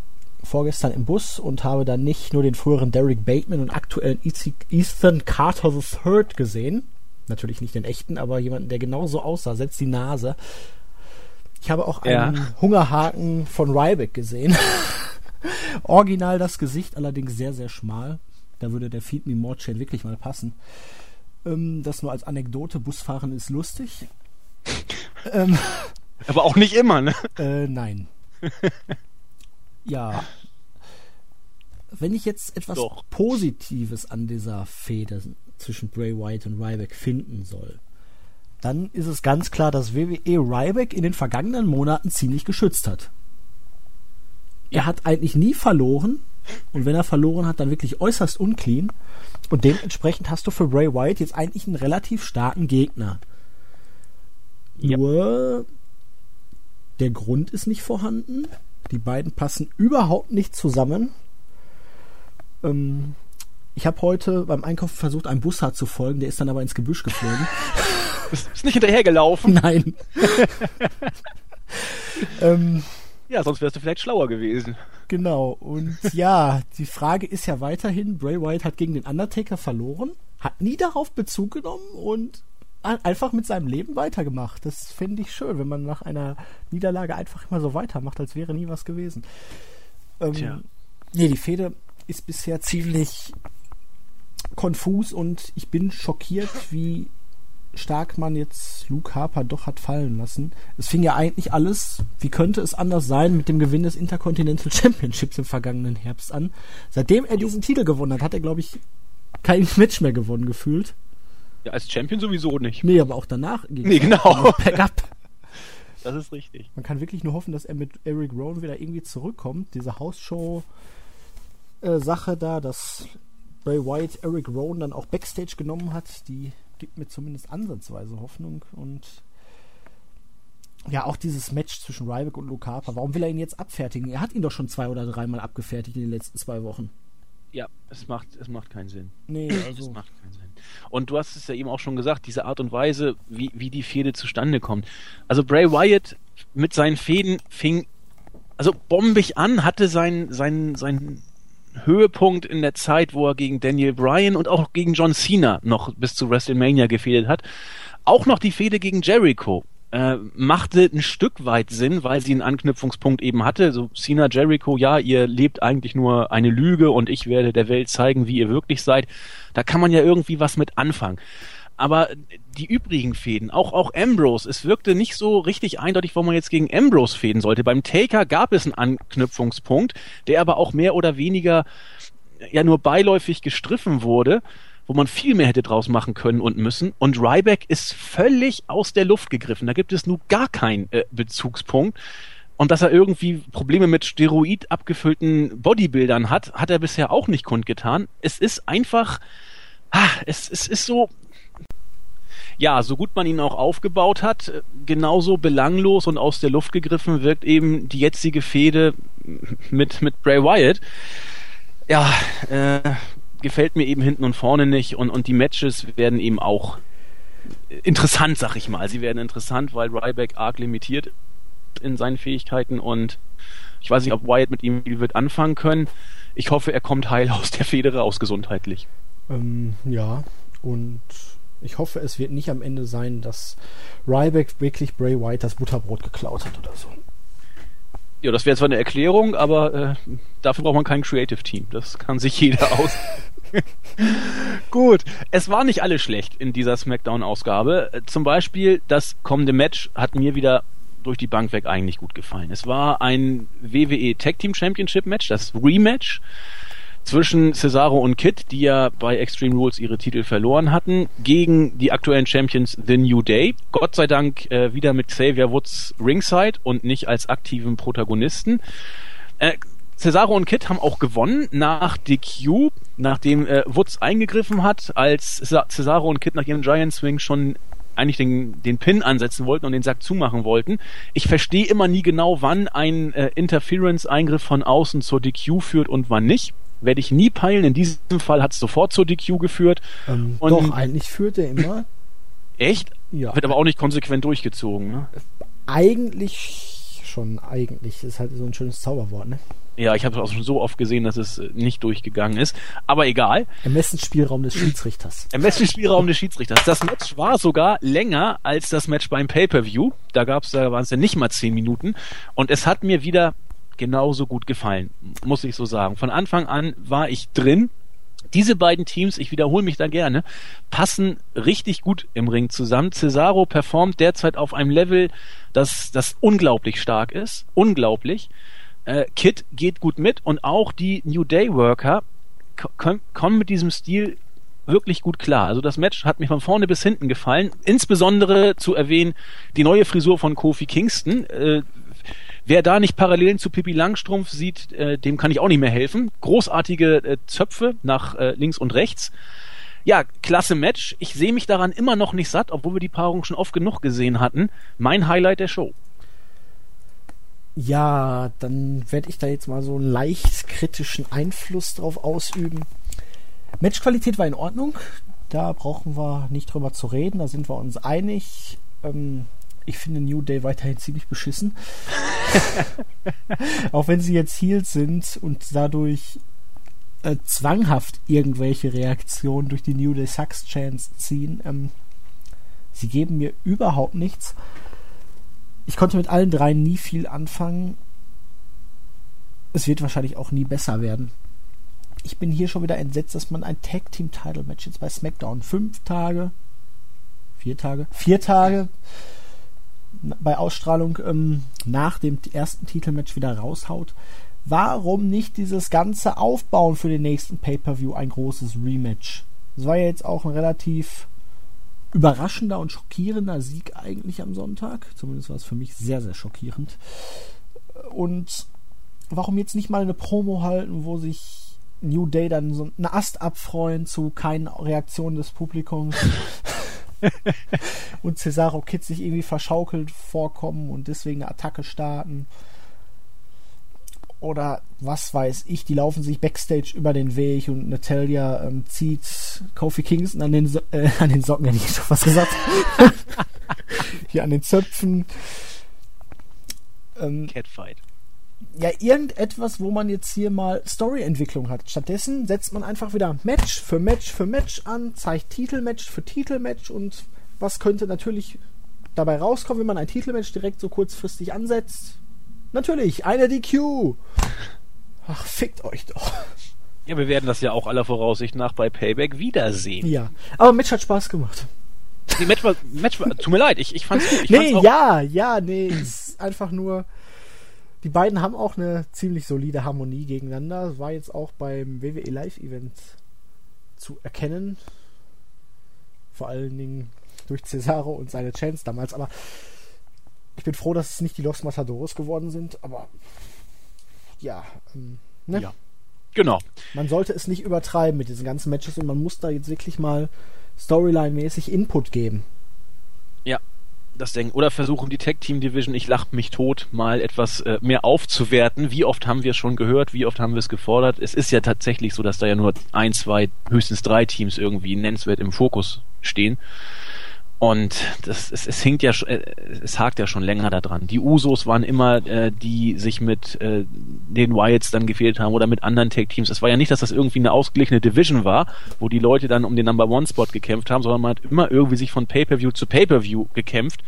vorgestern im Bus und habe dann nicht nur den früheren Derek Bateman und aktuellen Ethan Carter III gesehen. Natürlich nicht den echten, aber jemanden, der genauso aussah, selbst die Nase. Ich habe auch einen ja. Hungerhaken von Ryback gesehen. Original das Gesicht, allerdings sehr, sehr schmal. Da würde der Feed Me More Chain wirklich mal passen. Ähm, das nur als Anekdote. Busfahren ist lustig. ähm, Aber auch nicht immer, ne? Äh, nein. ja. Wenn ich jetzt etwas Doch. Positives an dieser Fehde zwischen Bray Wyatt und Ryback finden soll, dann ist es ganz klar, dass WWE Ryback in den vergangenen Monaten ziemlich geschützt hat. Er hat eigentlich nie verloren und wenn er verloren hat, dann wirklich äußerst unclean und dementsprechend hast du für Bray Wyatt jetzt eigentlich einen relativ starken Gegner. Ja. Nur der Grund ist nicht vorhanden. Die beiden passen überhaupt nicht zusammen. Ähm, ich habe heute beim Einkaufen versucht, einem Bussard zu folgen, der ist dann aber ins Gebüsch geflogen. Bist nicht hinterhergelaufen. Nein. ähm, Ja, sonst wärst du vielleicht schlauer gewesen. genau. Und ja, die Frage ist ja weiterhin, Bray Wyatt hat gegen den Undertaker verloren, hat nie darauf Bezug genommen und einfach mit seinem Leben weitergemacht. Das finde ich schön, wenn man nach einer Niederlage einfach immer so weitermacht, als wäre nie was gewesen. Ähm, Tja. Nee, die Fehde ist bisher ziemlich konfus und ich bin schockiert, wie stark man jetzt Luke Harper doch hat fallen lassen. Es fing ja eigentlich alles, wie könnte es anders sein, mit dem Gewinn des Intercontinental Championships im vergangenen Herbst an. Seitdem er diesen Titel gewonnen hat, hat er, glaube ich, kein Match mehr gewonnen gefühlt. Ja, als Champion sowieso nicht. Nee, aber auch danach ging Nee, genau. Backup. Das ist richtig. Man kann wirklich nur hoffen, dass er mit Eric Rowan wieder irgendwie zurückkommt. Diese Hausshow-Sache da, dass Bray Wyatt Eric Rowan dann auch Backstage genommen hat, die gibt mir zumindest ansatzweise Hoffnung. Und ja, auch dieses Match zwischen Ryback und Luke Harper. Warum will er ihn jetzt abfertigen? Er hat ihn doch schon zwei oder dreimal abgefertigt in den letzten zwei Wochen. Ja, es macht, es macht keinen Sinn. Nee, Es also. macht keinen Sinn. Und du hast es ja eben auch schon gesagt, diese Art und Weise, wie, wie die Fehde zustande kommt. Also Bray Wyatt mit seinen Fäden fing also bombig an, hatte seinen seinen seinen Höhepunkt in der Zeit, wo er gegen Daniel Bryan und auch gegen John Cena noch bis zu WrestleMania gefädet hat. Auch noch die Fehde gegen Jericho äh, machte ein Stück weit Sinn, weil sie einen Anknüpfungspunkt eben hatte. So Cena Jericho, ja, ihr lebt eigentlich nur eine Lüge und ich werde der Welt zeigen, wie ihr wirklich seid. Da kann man ja irgendwie was mit anfangen. Aber die übrigen Fäden, auch, auch Ambrose, es wirkte nicht so richtig eindeutig, warum man jetzt gegen Ambrose fäden sollte. Beim Taker gab es einen Anknüpfungspunkt, der aber auch mehr oder weniger ja nur beiläufig gestriffen wurde, wo man viel mehr hätte draus machen können und müssen. Und Ryback ist völlig aus der Luft gegriffen. Da gibt es nun gar keinen äh, Bezugspunkt. Und dass er irgendwie Probleme mit Steroid abgefüllten Bodybuildern hat, hat er bisher auch nicht kundgetan. Es ist einfach, ah, es, es ist so, ja, so gut man ihn auch aufgebaut hat, äh, genauso belanglos und aus der Luft gegriffen wirkt eben die jetzige Fehde mit, mit Bray Wyatt. Ja, äh, gefällt mir eben hinten und vorne nicht und, und die Matches werden eben auch interessant, sag ich mal. Sie werden interessant, weil Ryback arg limitiert in seinen Fähigkeiten und ich weiß nicht, ob Wyatt mit ihm wird anfangen können. Ich hoffe, er kommt heil aus der Fehde raus, gesundheitlich. Ähm, ja, und ich hoffe, es wird nicht am Ende sein, dass Ryback wirklich Bray Wyatt das Butterbrot geklaut hat oder so. Ja, das wäre zwar eine Erklärung, aber äh, dafür braucht man kein Creative Team. Das kann sich jeder aus. Gut, es war nicht alles schlecht in dieser SmackDown-Ausgabe. Zum Beispiel das kommende Match hat mir wieder durch die Bank weg eigentlich gut gefallen. Es war ein WWE Tag Team Championship Match, das Rematch zwischen Cesaro und Kid, die ja bei Extreme Rules ihre Titel verloren hatten, gegen die aktuellen Champions The New Day. Gott sei Dank äh, wieder mit Xavier Woods ringside und nicht als aktiven Protagonisten. Äh, Cesaro und Kid haben auch gewonnen nach DQ, nachdem äh, Woods eingegriffen hat, als Cesa- Cesaro und Kid nach ihrem Giant Swing schon eigentlich den, den Pin ansetzen wollten und den Sack zumachen wollten. Ich verstehe immer nie genau, wann ein äh, Interference-Eingriff von außen zur DQ führt und wann nicht. Werde ich nie peilen. In diesem Fall hat es sofort zur DQ geführt. Ähm, Und- doch, eigentlich führt er immer. Echt? Ja, Wird aber auch nicht konsequent durchgezogen. Ne? eigentlich schon, eigentlich. Ist halt so ein schönes Zauberwort, ne? Ja, ich habe es auch schon so oft gesehen, dass es nicht durchgegangen ist. Aber egal. Ermessensspielraum des Schiedsrichters. Ermessensspielraum des Schiedsrichters. Das Match war sogar länger als das Match beim Pay-Per-View. Da gab's, da waren es ja nicht mal zehn Minuten. Und es hat mir wieder genauso gut gefallen, muss ich so sagen. Von Anfang an war ich drin. Diese beiden Teams, ich wiederhole mich da gerne, passen richtig gut im Ring zusammen. Cesaro performt derzeit auf einem Level, das, das unglaublich stark ist. Unglaublich. Äh, Kid geht gut mit und auch die New Day Worker kommen mit diesem Stil wirklich gut klar. Also das Match hat mir von vorne bis hinten gefallen. Insbesondere zu erwähnen die neue Frisur von Kofi Kingston. Äh, wer da nicht Parallelen zu Pippi Langstrumpf sieht, äh, dem kann ich auch nicht mehr helfen. Großartige äh, Zöpfe nach äh, links und rechts. Ja, klasse Match. Ich sehe mich daran immer noch nicht satt, obwohl wir die Paarung schon oft genug gesehen hatten. Mein Highlight der Show. Ja, dann werde ich da jetzt mal so einen leicht kritischen Einfluss drauf ausüben. Matchqualität war in Ordnung. Da brauchen wir nicht drüber zu reden. Da sind wir uns einig. Ähm, ich finde New Day weiterhin ziemlich beschissen. Auch wenn sie jetzt Heels sind und dadurch äh, zwanghaft irgendwelche Reaktionen durch die New Day Sucks Chance ziehen. Ähm, sie geben mir überhaupt nichts. Ich konnte mit allen drei nie viel anfangen. Es wird wahrscheinlich auch nie besser werden ich bin hier schon wieder entsetzt, dass man ein Tag Team Title Match jetzt bei SmackDown fünf Tage, vier Tage, vier Tage bei Ausstrahlung ähm, nach dem ersten Titelmatch wieder raushaut. Warum nicht dieses ganze Aufbauen für den nächsten Pay-per-View ein großes Rematch? Das war ja jetzt auch ein relativ überraschender und schockierender Sieg eigentlich am Sonntag. Zumindest war es für mich sehr, sehr schockierend. Und warum jetzt nicht mal eine Promo halten, wo sich New Day dann so eine Ast abfreuen zu keinen Reaktionen des Publikums. und Cesaro Kid sich irgendwie verschaukelt vorkommen und deswegen eine Attacke starten. Oder was weiß ich, die laufen sich backstage über den Weg und Natalia ähm, zieht Kofi Kingston an den, so äh, an den Socken, hätte ich schon was gesagt. Hier an den Zöpfen. Ähm, Catfight ja, irgendetwas, wo man jetzt hier mal Storyentwicklung hat. Stattdessen setzt man einfach wieder Match für Match für Match an, zeigt Titelmatch für Titelmatch und was könnte natürlich dabei rauskommen, wenn man ein Titelmatch direkt so kurzfristig ansetzt? Natürlich, eine DQ. Ach, fickt euch doch. Ja, wir werden das ja auch aller Voraussicht nach bei Payback wiedersehen. Ja, aber Match hat Spaß gemacht. Die Match war, Match war, tut mir leid, ich, ich fand's. Ich nee, fand's ja, ja, nee, ist einfach nur, die beiden haben auch eine ziemlich solide Harmonie gegeneinander. Das war jetzt auch beim WWE Live Event zu erkennen. Vor allen Dingen durch Cesaro und seine Chance damals. Aber ich bin froh, dass es nicht die Los Matadores geworden sind. Aber ja, ähm, ne? Ja, genau. Man sollte es nicht übertreiben mit diesen ganzen Matches und man muss da jetzt wirklich mal Storyline-mäßig Input geben. Ja, das denken. Oder versuchen die Tech Team Division, ich lach mich tot, mal etwas äh, mehr aufzuwerten. Wie oft haben wir es schon gehört? Wie oft haben wir es gefordert? Es ist ja tatsächlich so, dass da ja nur ein, zwei, höchstens drei Teams irgendwie nennenswert im Fokus stehen. Und das, es, es hinkt ja, äh, es hakt ja schon länger daran. Die Usos waren immer, äh, die sich mit äh, den Wyatts dann gefehlt haben oder mit anderen Tag-Teams. Es war ja nicht, dass das irgendwie eine ausgeglichene Division war, wo die Leute dann um den Number One-Spot gekämpft haben, sondern man hat immer irgendwie sich von Pay-Per-View zu Pay-Per-View gekämpft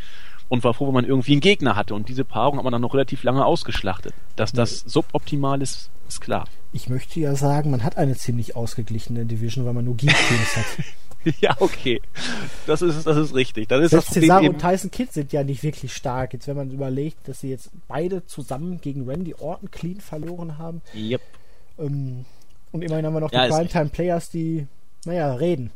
und war froh, wenn man irgendwie einen Gegner hatte. Und diese Paarung hat man dann noch relativ lange ausgeschlachtet. Dass das suboptimal ist, ist klar. Ich möchte ja sagen, man hat eine ziemlich ausgeglichene Division, weil man nur Geek-Teams hat. ja, okay. Das ist, das ist richtig. Das ist Selbst das Cesaro und Tyson Kidd sind ja nicht wirklich stark. Jetzt, wenn man überlegt, dass sie jetzt beide zusammen gegen Randy Orton clean verloren haben. Yep. Ähm, und immerhin haben wir noch ja, die Primetime Players, die, naja, reden.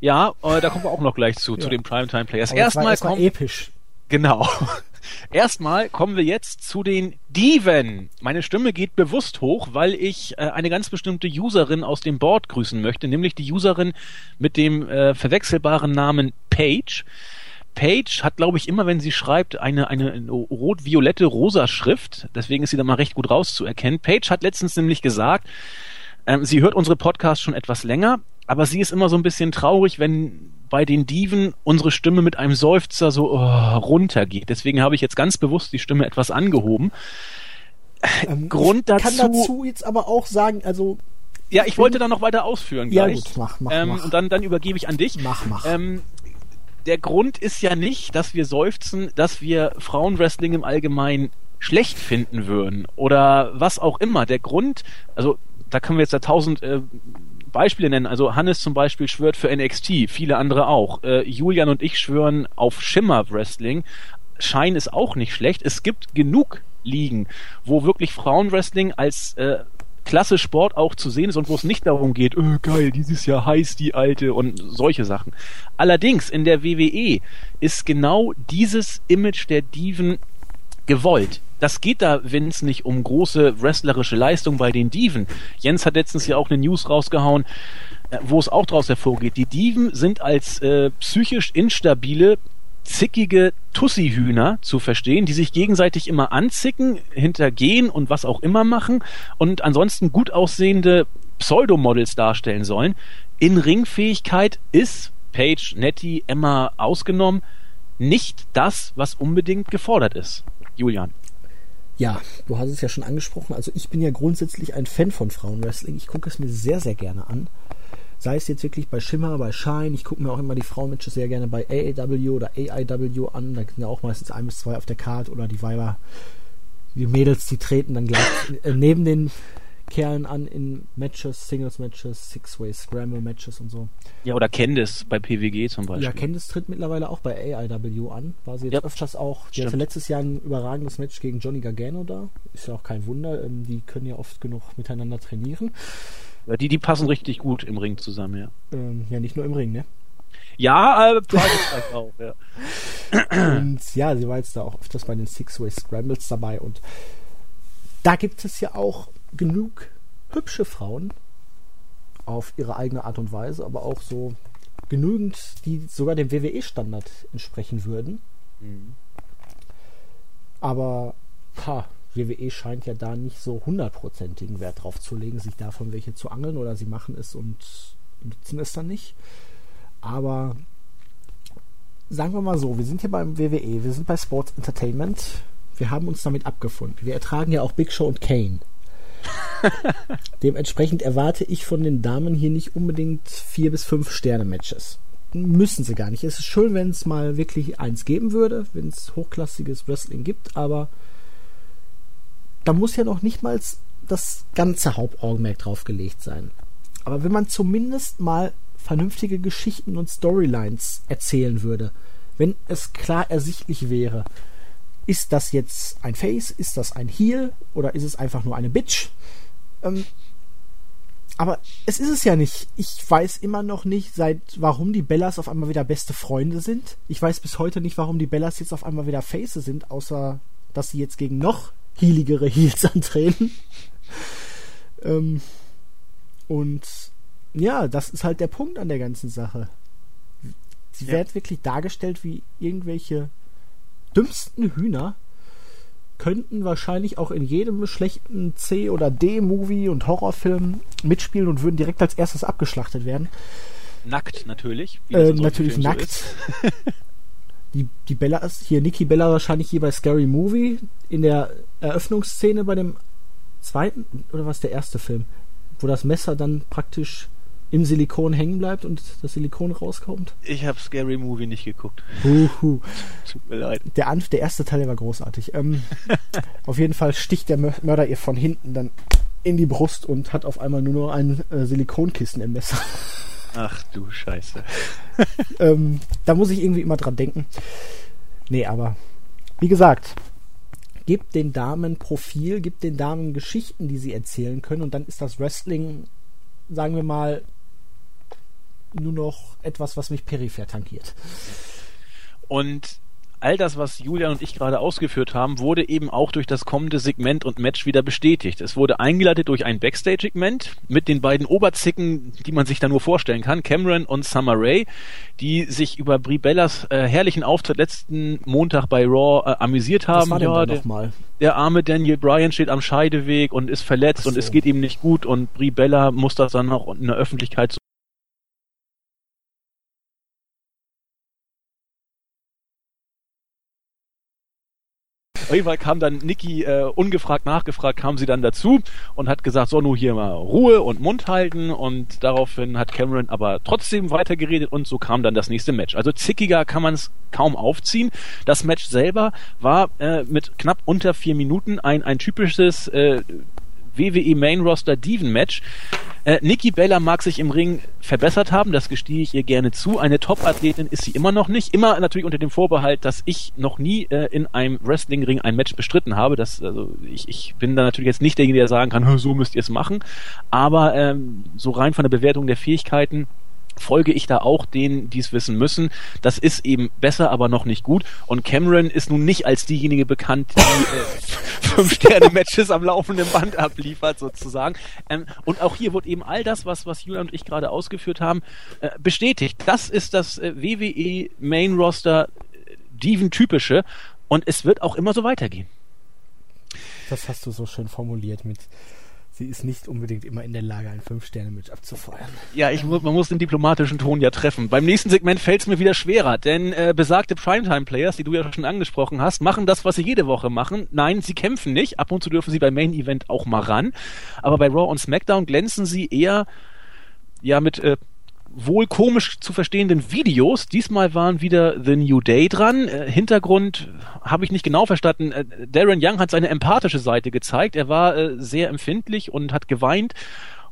Ja, äh, da kommen wir auch noch gleich zu, ja. zu den Primetime Players. Erstmal erst kommt, episch. Genau. Erstmal kommen wir jetzt zu den Diven. Meine Stimme geht bewusst hoch, weil ich äh, eine ganz bestimmte Userin aus dem Board grüßen möchte, nämlich die Userin mit dem äh, verwechselbaren Namen Page. Page hat, glaube ich, immer, wenn sie schreibt, eine, eine rot-violette rosa Schrift. Deswegen ist sie da mal recht gut rauszuerkennen. Page hat letztens nämlich gesagt, ähm, sie hört unsere Podcasts schon etwas länger, aber sie ist immer so ein bisschen traurig, wenn bei den Diven unsere Stimme mit einem Seufzer so oh, runtergeht. Deswegen habe ich jetzt ganz bewusst die Stimme etwas angehoben. Ähm, Grund dazu. Ich kann dazu jetzt aber auch sagen, also ja, ich wollte da noch weiter ausführen ja, gleich. Gut, mach, mach, ähm, mach. Und dann, dann übergebe ich an dich. Mach, mach. Ähm, der Grund ist ja nicht, dass wir seufzen, dass wir Frauenwrestling im Allgemeinen schlecht finden würden oder was auch immer. Der Grund, also da können wir jetzt da tausend äh, Beispiele nennen. Also Hannes zum Beispiel schwört für NXT, viele andere auch. Äh, Julian und ich schwören auf Shimmer Wrestling. Schein ist auch nicht schlecht. Es gibt genug Ligen, wo wirklich Frauenwrestling als äh, klasse Sport auch zu sehen ist und wo es nicht darum geht, oh, geil, dieses Jahr heiß die alte und solche Sachen. Allerdings in der WWE ist genau dieses Image der Diven gewollt. Das geht da, wenn es nicht um große wrestlerische Leistung bei den Diven. Jens hat letztens ja auch eine News rausgehauen, äh, wo es auch daraus hervorgeht. Die Diven sind als äh, psychisch instabile zickige Tussi-Hühner zu verstehen, die sich gegenseitig immer anzicken, hintergehen und was auch immer machen und ansonsten gut aussehende Pseudomodels darstellen sollen. In Ringfähigkeit ist Paige, Nettie, Emma ausgenommen nicht das, was unbedingt gefordert ist. Julian. Ja, du hast es ja schon angesprochen. Also ich bin ja grundsätzlich ein Fan von Frauenwrestling. Ich gucke es mir sehr, sehr gerne an. Sei es jetzt wirklich bei Shimmer, bei Shine. Ich gucke mir auch immer die Frauenmatches sehr gerne bei AAW oder AIW an. Da sind ja auch meistens ein bis zwei auf der Karte oder die Weiber, die Mädels, die treten dann gleich äh, neben den Kerlen an in Matches, Singles-Matches, Six-Way, Scramble-Matches und so. Ja, oder Candice bei PWG zum Beispiel. Ja, Candice tritt mittlerweile auch bei AIW an. War sie jetzt ja. öfters auch. Die Stimmt. hatte letztes Jahr ein überragendes Match gegen Johnny Gargano da. Ist ja auch kein Wunder. Ähm, die können ja oft genug miteinander trainieren. Ja, die, die passen richtig gut im Ring zusammen, ja. Ähm, ja, nicht nur im Ring, ne? Ja, äh, Private auch, ja. Und ja, sie war jetzt da auch öfters bei den Six-Way Scrambles dabei und da gibt es ja auch genug hübsche Frauen auf ihre eigene Art und Weise, aber auch so genügend, die sogar dem WWE-Standard entsprechen würden. Mhm. Aber ha, WWE scheint ja da nicht so hundertprozentigen Wert drauf zu legen, sich davon welche zu angeln oder sie machen es und nutzen es dann nicht. Aber sagen wir mal so, wir sind hier beim WWE, wir sind bei Sports Entertainment, wir haben uns damit abgefunden. Wir ertragen ja auch Big Show und Kane. Dementsprechend erwarte ich von den Damen hier nicht unbedingt vier bis fünf Sterne Matches. Müssen sie gar nicht. Es ist schön, wenn es mal wirklich eins geben würde, wenn es hochklassiges Wrestling gibt, aber da muss ja noch nicht mal das ganze Hauptaugenmerk drauf gelegt sein. Aber wenn man zumindest mal vernünftige Geschichten und Storylines erzählen würde, wenn es klar ersichtlich wäre, ist das jetzt ein Face, ist das ein Heel oder ist es einfach nur eine Bitch? Ähm, aber es ist es ja nicht. Ich weiß immer noch nicht, seit warum die Bellas auf einmal wieder beste Freunde sind. Ich weiß bis heute nicht, warum die Bellas jetzt auf einmal wieder Face sind, außer dass sie jetzt gegen noch healigere Heels antreten. ähm, und ja, das ist halt der Punkt an der ganzen Sache. Sie ja. werden wirklich dargestellt wie irgendwelche dümmsten Hühner könnten wahrscheinlich auch in jedem schlechten C- oder D-Movie und Horrorfilm mitspielen und würden direkt als erstes abgeschlachtet werden. Nackt natürlich. Äh, natürlich nackt. So die, die Bella ist hier, Nikki Bella wahrscheinlich hier bei Scary Movie in der Eröffnungsszene bei dem zweiten, oder was der erste Film, wo das Messer dann praktisch im Silikon hängen bleibt und das Silikon rauskommt. Ich habe Scary Movie nicht geguckt. Huhu. Tut mir leid. Der, der erste Teil der war großartig. Ähm, auf jeden Fall sticht der Mörder ihr von hinten dann in die Brust und hat auf einmal nur noch ein äh, Silikonkissen im Messer. Ach du Scheiße. ähm, da muss ich irgendwie immer dran denken. Nee, aber wie gesagt, gibt den Damen Profil, gibt den Damen Geschichten, die sie erzählen können und dann ist das Wrestling, sagen wir mal, nur noch etwas, was mich peripher tankiert. Und all das, was Julian und ich gerade ausgeführt haben, wurde eben auch durch das kommende Segment und Match wieder bestätigt. Es wurde eingeleitet durch ein Backstage-Segment mit den beiden Oberzicken, die man sich da nur vorstellen kann, Cameron und Summer Rae, die sich über Brie Bellas äh, herrlichen Auftritt letzten Montag bei Raw äh, amüsiert haben. Was war denn ja, der, der arme Daniel Bryan steht am Scheideweg und ist verletzt so. und es geht ihm nicht gut und Brie Bella muss das dann noch in der Öffentlichkeit Fall kam dann Niki äh, ungefragt nachgefragt, kam sie dann dazu und hat gesagt, so nur hier mal Ruhe und Mund halten und daraufhin hat Cameron aber trotzdem weitergeredet und so kam dann das nächste Match. Also zickiger kann man es kaum aufziehen. Das Match selber war äh, mit knapp unter vier Minuten ein, ein typisches äh, WWE Main Roster Diven Match. Äh, Nikki Bella mag sich im Ring verbessert haben, das gestehe ich ihr gerne zu. Eine Top-Athletin ist sie immer noch nicht. Immer natürlich unter dem Vorbehalt, dass ich noch nie äh, in einem Wrestling-Ring ein Match bestritten habe. Das, also ich, ich bin da natürlich jetzt nicht derjenige, der sagen kann, so müsst ihr es machen. Aber ähm, so rein von der Bewertung der Fähigkeiten folge ich da auch denen, die es wissen müssen. Das ist eben besser, aber noch nicht gut. Und Cameron ist nun nicht als diejenige bekannt, die äh, Fünf-Sterne-Matches am laufenden Band abliefert, sozusagen. Ähm, und auch hier wird eben all das, was, was Julian und ich gerade ausgeführt haben, äh, bestätigt. Das ist das äh, WWE Main Roster äh, Diven-typische und es wird auch immer so weitergehen. Das hast du so schön formuliert mit sie ist nicht unbedingt immer in der Lage, ein Fünf-Sterne-Match abzufeuern. Ja, ich, man muss den diplomatischen Ton ja treffen. Beim nächsten Segment fällt es mir wieder schwerer, denn äh, besagte Primetime-Players, die du ja schon angesprochen hast, machen das, was sie jede Woche machen. Nein, sie kämpfen nicht. Ab und zu dürfen sie beim Main-Event auch mal ran. Aber bei Raw und SmackDown glänzen sie eher ja mit äh, wohl komisch zu verstehenden Videos. Diesmal waren wieder The New Day dran. Äh, Hintergrund habe ich nicht genau verstanden. Äh, Darren Young hat seine empathische Seite gezeigt. Er war äh, sehr empfindlich und hat geweint.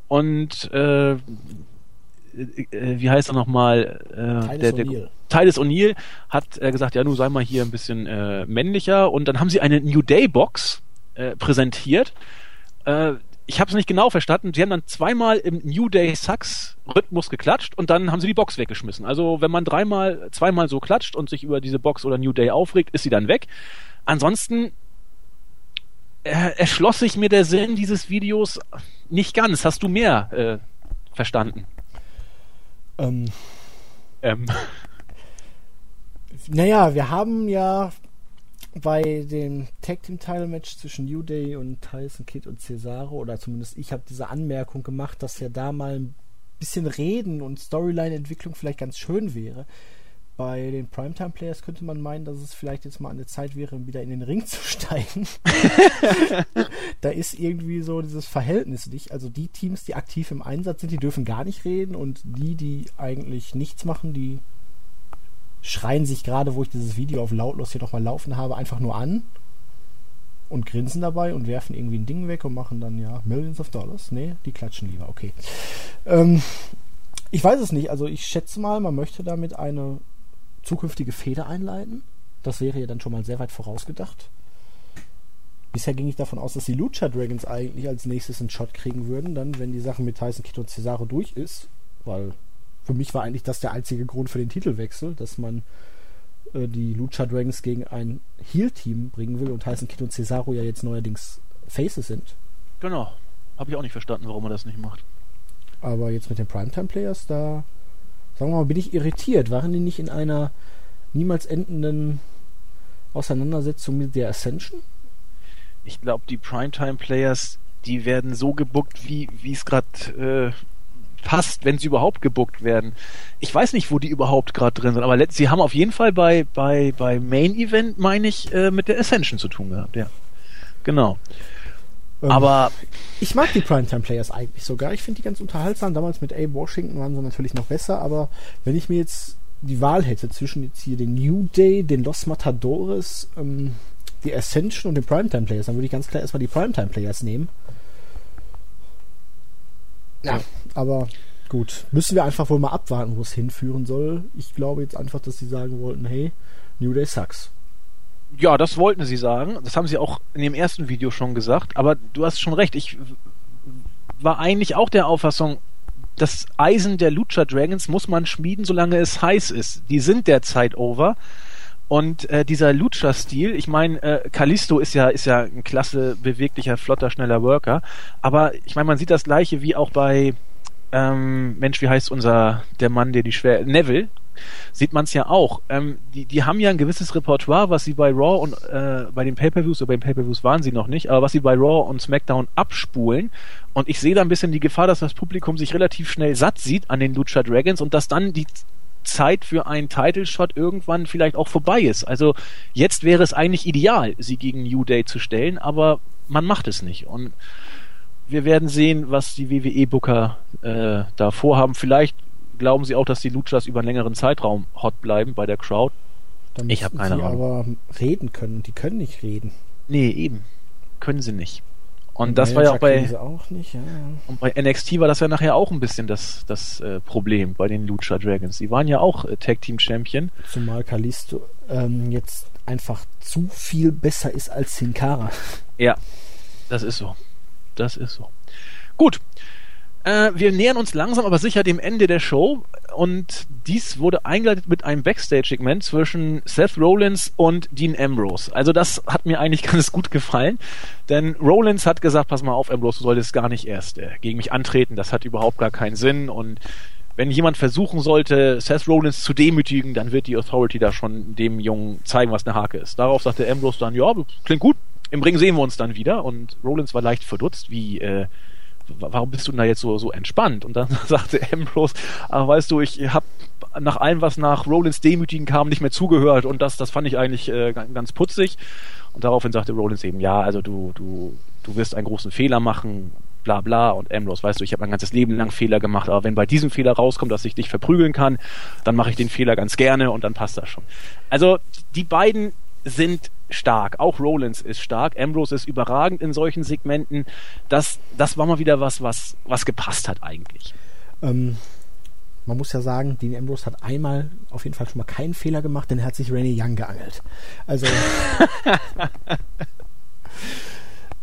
Und äh, äh wie heißt er nochmal? Äh, der, der, Titus O'Neill hat äh, gesagt, ja, nun sei mal hier ein bisschen äh, männlicher. Und dann haben sie eine New Day Box präsentiert. Ich habe es nicht genau verstanden. Sie haben dann zweimal im New Day Sucks Rhythmus geklatscht und dann haben sie die Box weggeschmissen. Also wenn man dreimal, zweimal so klatscht und sich über diese Box oder New Day aufregt, ist sie dann weg. Ansonsten äh, erschloss sich mir der Sinn dieses Videos nicht ganz. Hast du mehr äh, verstanden? Ähm. ähm. Naja, wir haben ja bei dem Tag Team Title Match zwischen New Day und Tyson Kidd und Cesaro, oder zumindest ich habe diese Anmerkung gemacht, dass ja da mal ein bisschen Reden und Storyline-Entwicklung vielleicht ganz schön wäre. Bei den Primetime Players könnte man meinen, dass es vielleicht jetzt mal eine Zeit wäre, wieder in den Ring zu steigen. da ist irgendwie so dieses Verhältnis nicht. Also die Teams, die aktiv im Einsatz sind, die dürfen gar nicht reden und die, die eigentlich nichts machen, die schreien sich gerade, wo ich dieses Video auf lautlos hier nochmal laufen habe, einfach nur an und grinsen dabei und werfen irgendwie ein Ding weg und machen dann ja Millions of Dollars. Nee, die klatschen lieber, okay. Ähm, ich weiß es nicht, also ich schätze mal, man möchte damit eine zukünftige Feder einleiten. Das wäre ja dann schon mal sehr weit vorausgedacht. Bisher ging ich davon aus, dass die Lucha Dragons eigentlich als nächstes einen Shot kriegen würden, dann, wenn die Sache mit Tyson Kidd und Cesaro durch ist, weil für mich war eigentlich das der einzige Grund für den Titelwechsel, dass man äh, die Lucha Dragons gegen ein Heel-Team bringen will und Tyson Kidd und Cesaro ja jetzt neuerdings Faces sind. Genau. Habe ich auch nicht verstanden, warum man das nicht macht. Aber jetzt mit den Primetime-Players, da, sagen wir mal, bin ich irritiert. Waren die nicht in einer niemals endenden Auseinandersetzung mit der Ascension? Ich glaube, die Primetime-Players, die werden so gebuckt, wie es gerade äh, passt, wenn sie überhaupt gebuckt werden. Ich weiß nicht, wo die überhaupt gerade drin sind, aber sie haben auf jeden Fall bei, bei, bei Main Event, meine ich, äh, mit der Ascension zu tun gehabt, ja. Genau. Ähm, aber ich mag die Primetime Players eigentlich sogar. Ich finde die ganz unterhaltsam. Damals mit Abe Washington waren sie natürlich noch besser, aber wenn ich mir jetzt die Wahl hätte zwischen jetzt hier den New Day, den Los Matadores, ähm, die Ascension und den Primetime Players, dann würde ich ganz klar erstmal die Primetime Players nehmen. Ja, aber gut. Müssen wir einfach wohl mal abwarten, wo es hinführen soll. Ich glaube jetzt einfach, dass sie sagen wollten, hey, New Day sucks. Ja, das wollten sie sagen. Das haben sie auch in dem ersten Video schon gesagt. Aber du hast schon recht. Ich war eigentlich auch der Auffassung, das Eisen der Lucha Dragons muss man schmieden, solange es heiß ist. Die sind derzeit over. Und äh, dieser Lucha-Stil, ich meine, äh, Kalisto ist ja ist ja ein klasse, beweglicher, flotter, schneller Worker. Aber ich meine, man sieht das gleiche wie auch bei ähm, Mensch, wie heißt unser der Mann, der die schwer Neville, sieht man es ja auch. Ähm, die, die haben ja ein gewisses Repertoire, was sie bei Raw und äh, bei den Pay-per-Views oder bei den Pay-per-Views waren sie noch nicht, aber was sie bei Raw und SmackDown abspulen. Und ich sehe da ein bisschen die Gefahr, dass das Publikum sich relativ schnell satt sieht an den Lucha Dragons und dass dann die Zeit für einen Title Shot irgendwann vielleicht auch vorbei ist. Also jetzt wäre es eigentlich ideal, sie gegen New Day zu stellen, aber man macht es nicht. Und wir werden sehen, was die WWE-Booker äh, da vorhaben. Vielleicht glauben sie auch, dass die Luchas über einen längeren Zeitraum hot bleiben bei der Crowd. Dann ich habe keine Ahnung. aber reden können. Die können nicht reden. Nee, eben. Können sie nicht. Und das war ja auch bei, auch nicht, ja. und bei NXT war das ja nachher auch ein bisschen das, das äh, Problem bei den Lucha Dragons. Die waren ja auch äh, Tag Team Champion. Zumal Kalisto ähm, jetzt einfach zu viel besser ist als Sin Cara. Ja, das ist so. Das ist so. Gut. Äh, wir nähern uns langsam aber sicher dem Ende der Show und dies wurde eingeleitet mit einem Backstage-Segment zwischen Seth Rollins und Dean Ambrose. Also das hat mir eigentlich ganz gut gefallen, denn Rollins hat gesagt, pass mal auf, Ambrose, du solltest gar nicht erst äh, gegen mich antreten, das hat überhaupt gar keinen Sinn und wenn jemand versuchen sollte, Seth Rollins zu demütigen, dann wird die Authority da schon dem Jungen zeigen, was eine Hake ist. Darauf sagte Ambrose dann, ja, klingt gut, im Ring sehen wir uns dann wieder und Rollins war leicht verdutzt, wie äh, warum bist du denn da jetzt so, so entspannt? Und dann sagte Ambrose, ach, weißt du, ich habe nach allem, was nach Rollins Demütigen kam, nicht mehr zugehört und das, das fand ich eigentlich äh, ganz putzig. Und daraufhin sagte Rollins eben, ja, also du, du, du wirst einen großen Fehler machen, bla bla. Und Ambrose, weißt du, ich habe mein ganzes Leben lang Fehler gemacht, aber wenn bei diesem Fehler rauskommt, dass ich dich verprügeln kann, dann mache ich den Fehler ganz gerne und dann passt das schon. Also die beiden sind stark. Auch Rollins ist stark. Ambrose ist überragend in solchen Segmenten. Das, das war mal wieder was, was, was gepasst hat eigentlich. Ähm, man muss ja sagen, Dean Ambrose hat einmal auf jeden Fall schon mal keinen Fehler gemacht, denn er hat sich Renee Young geangelt. Also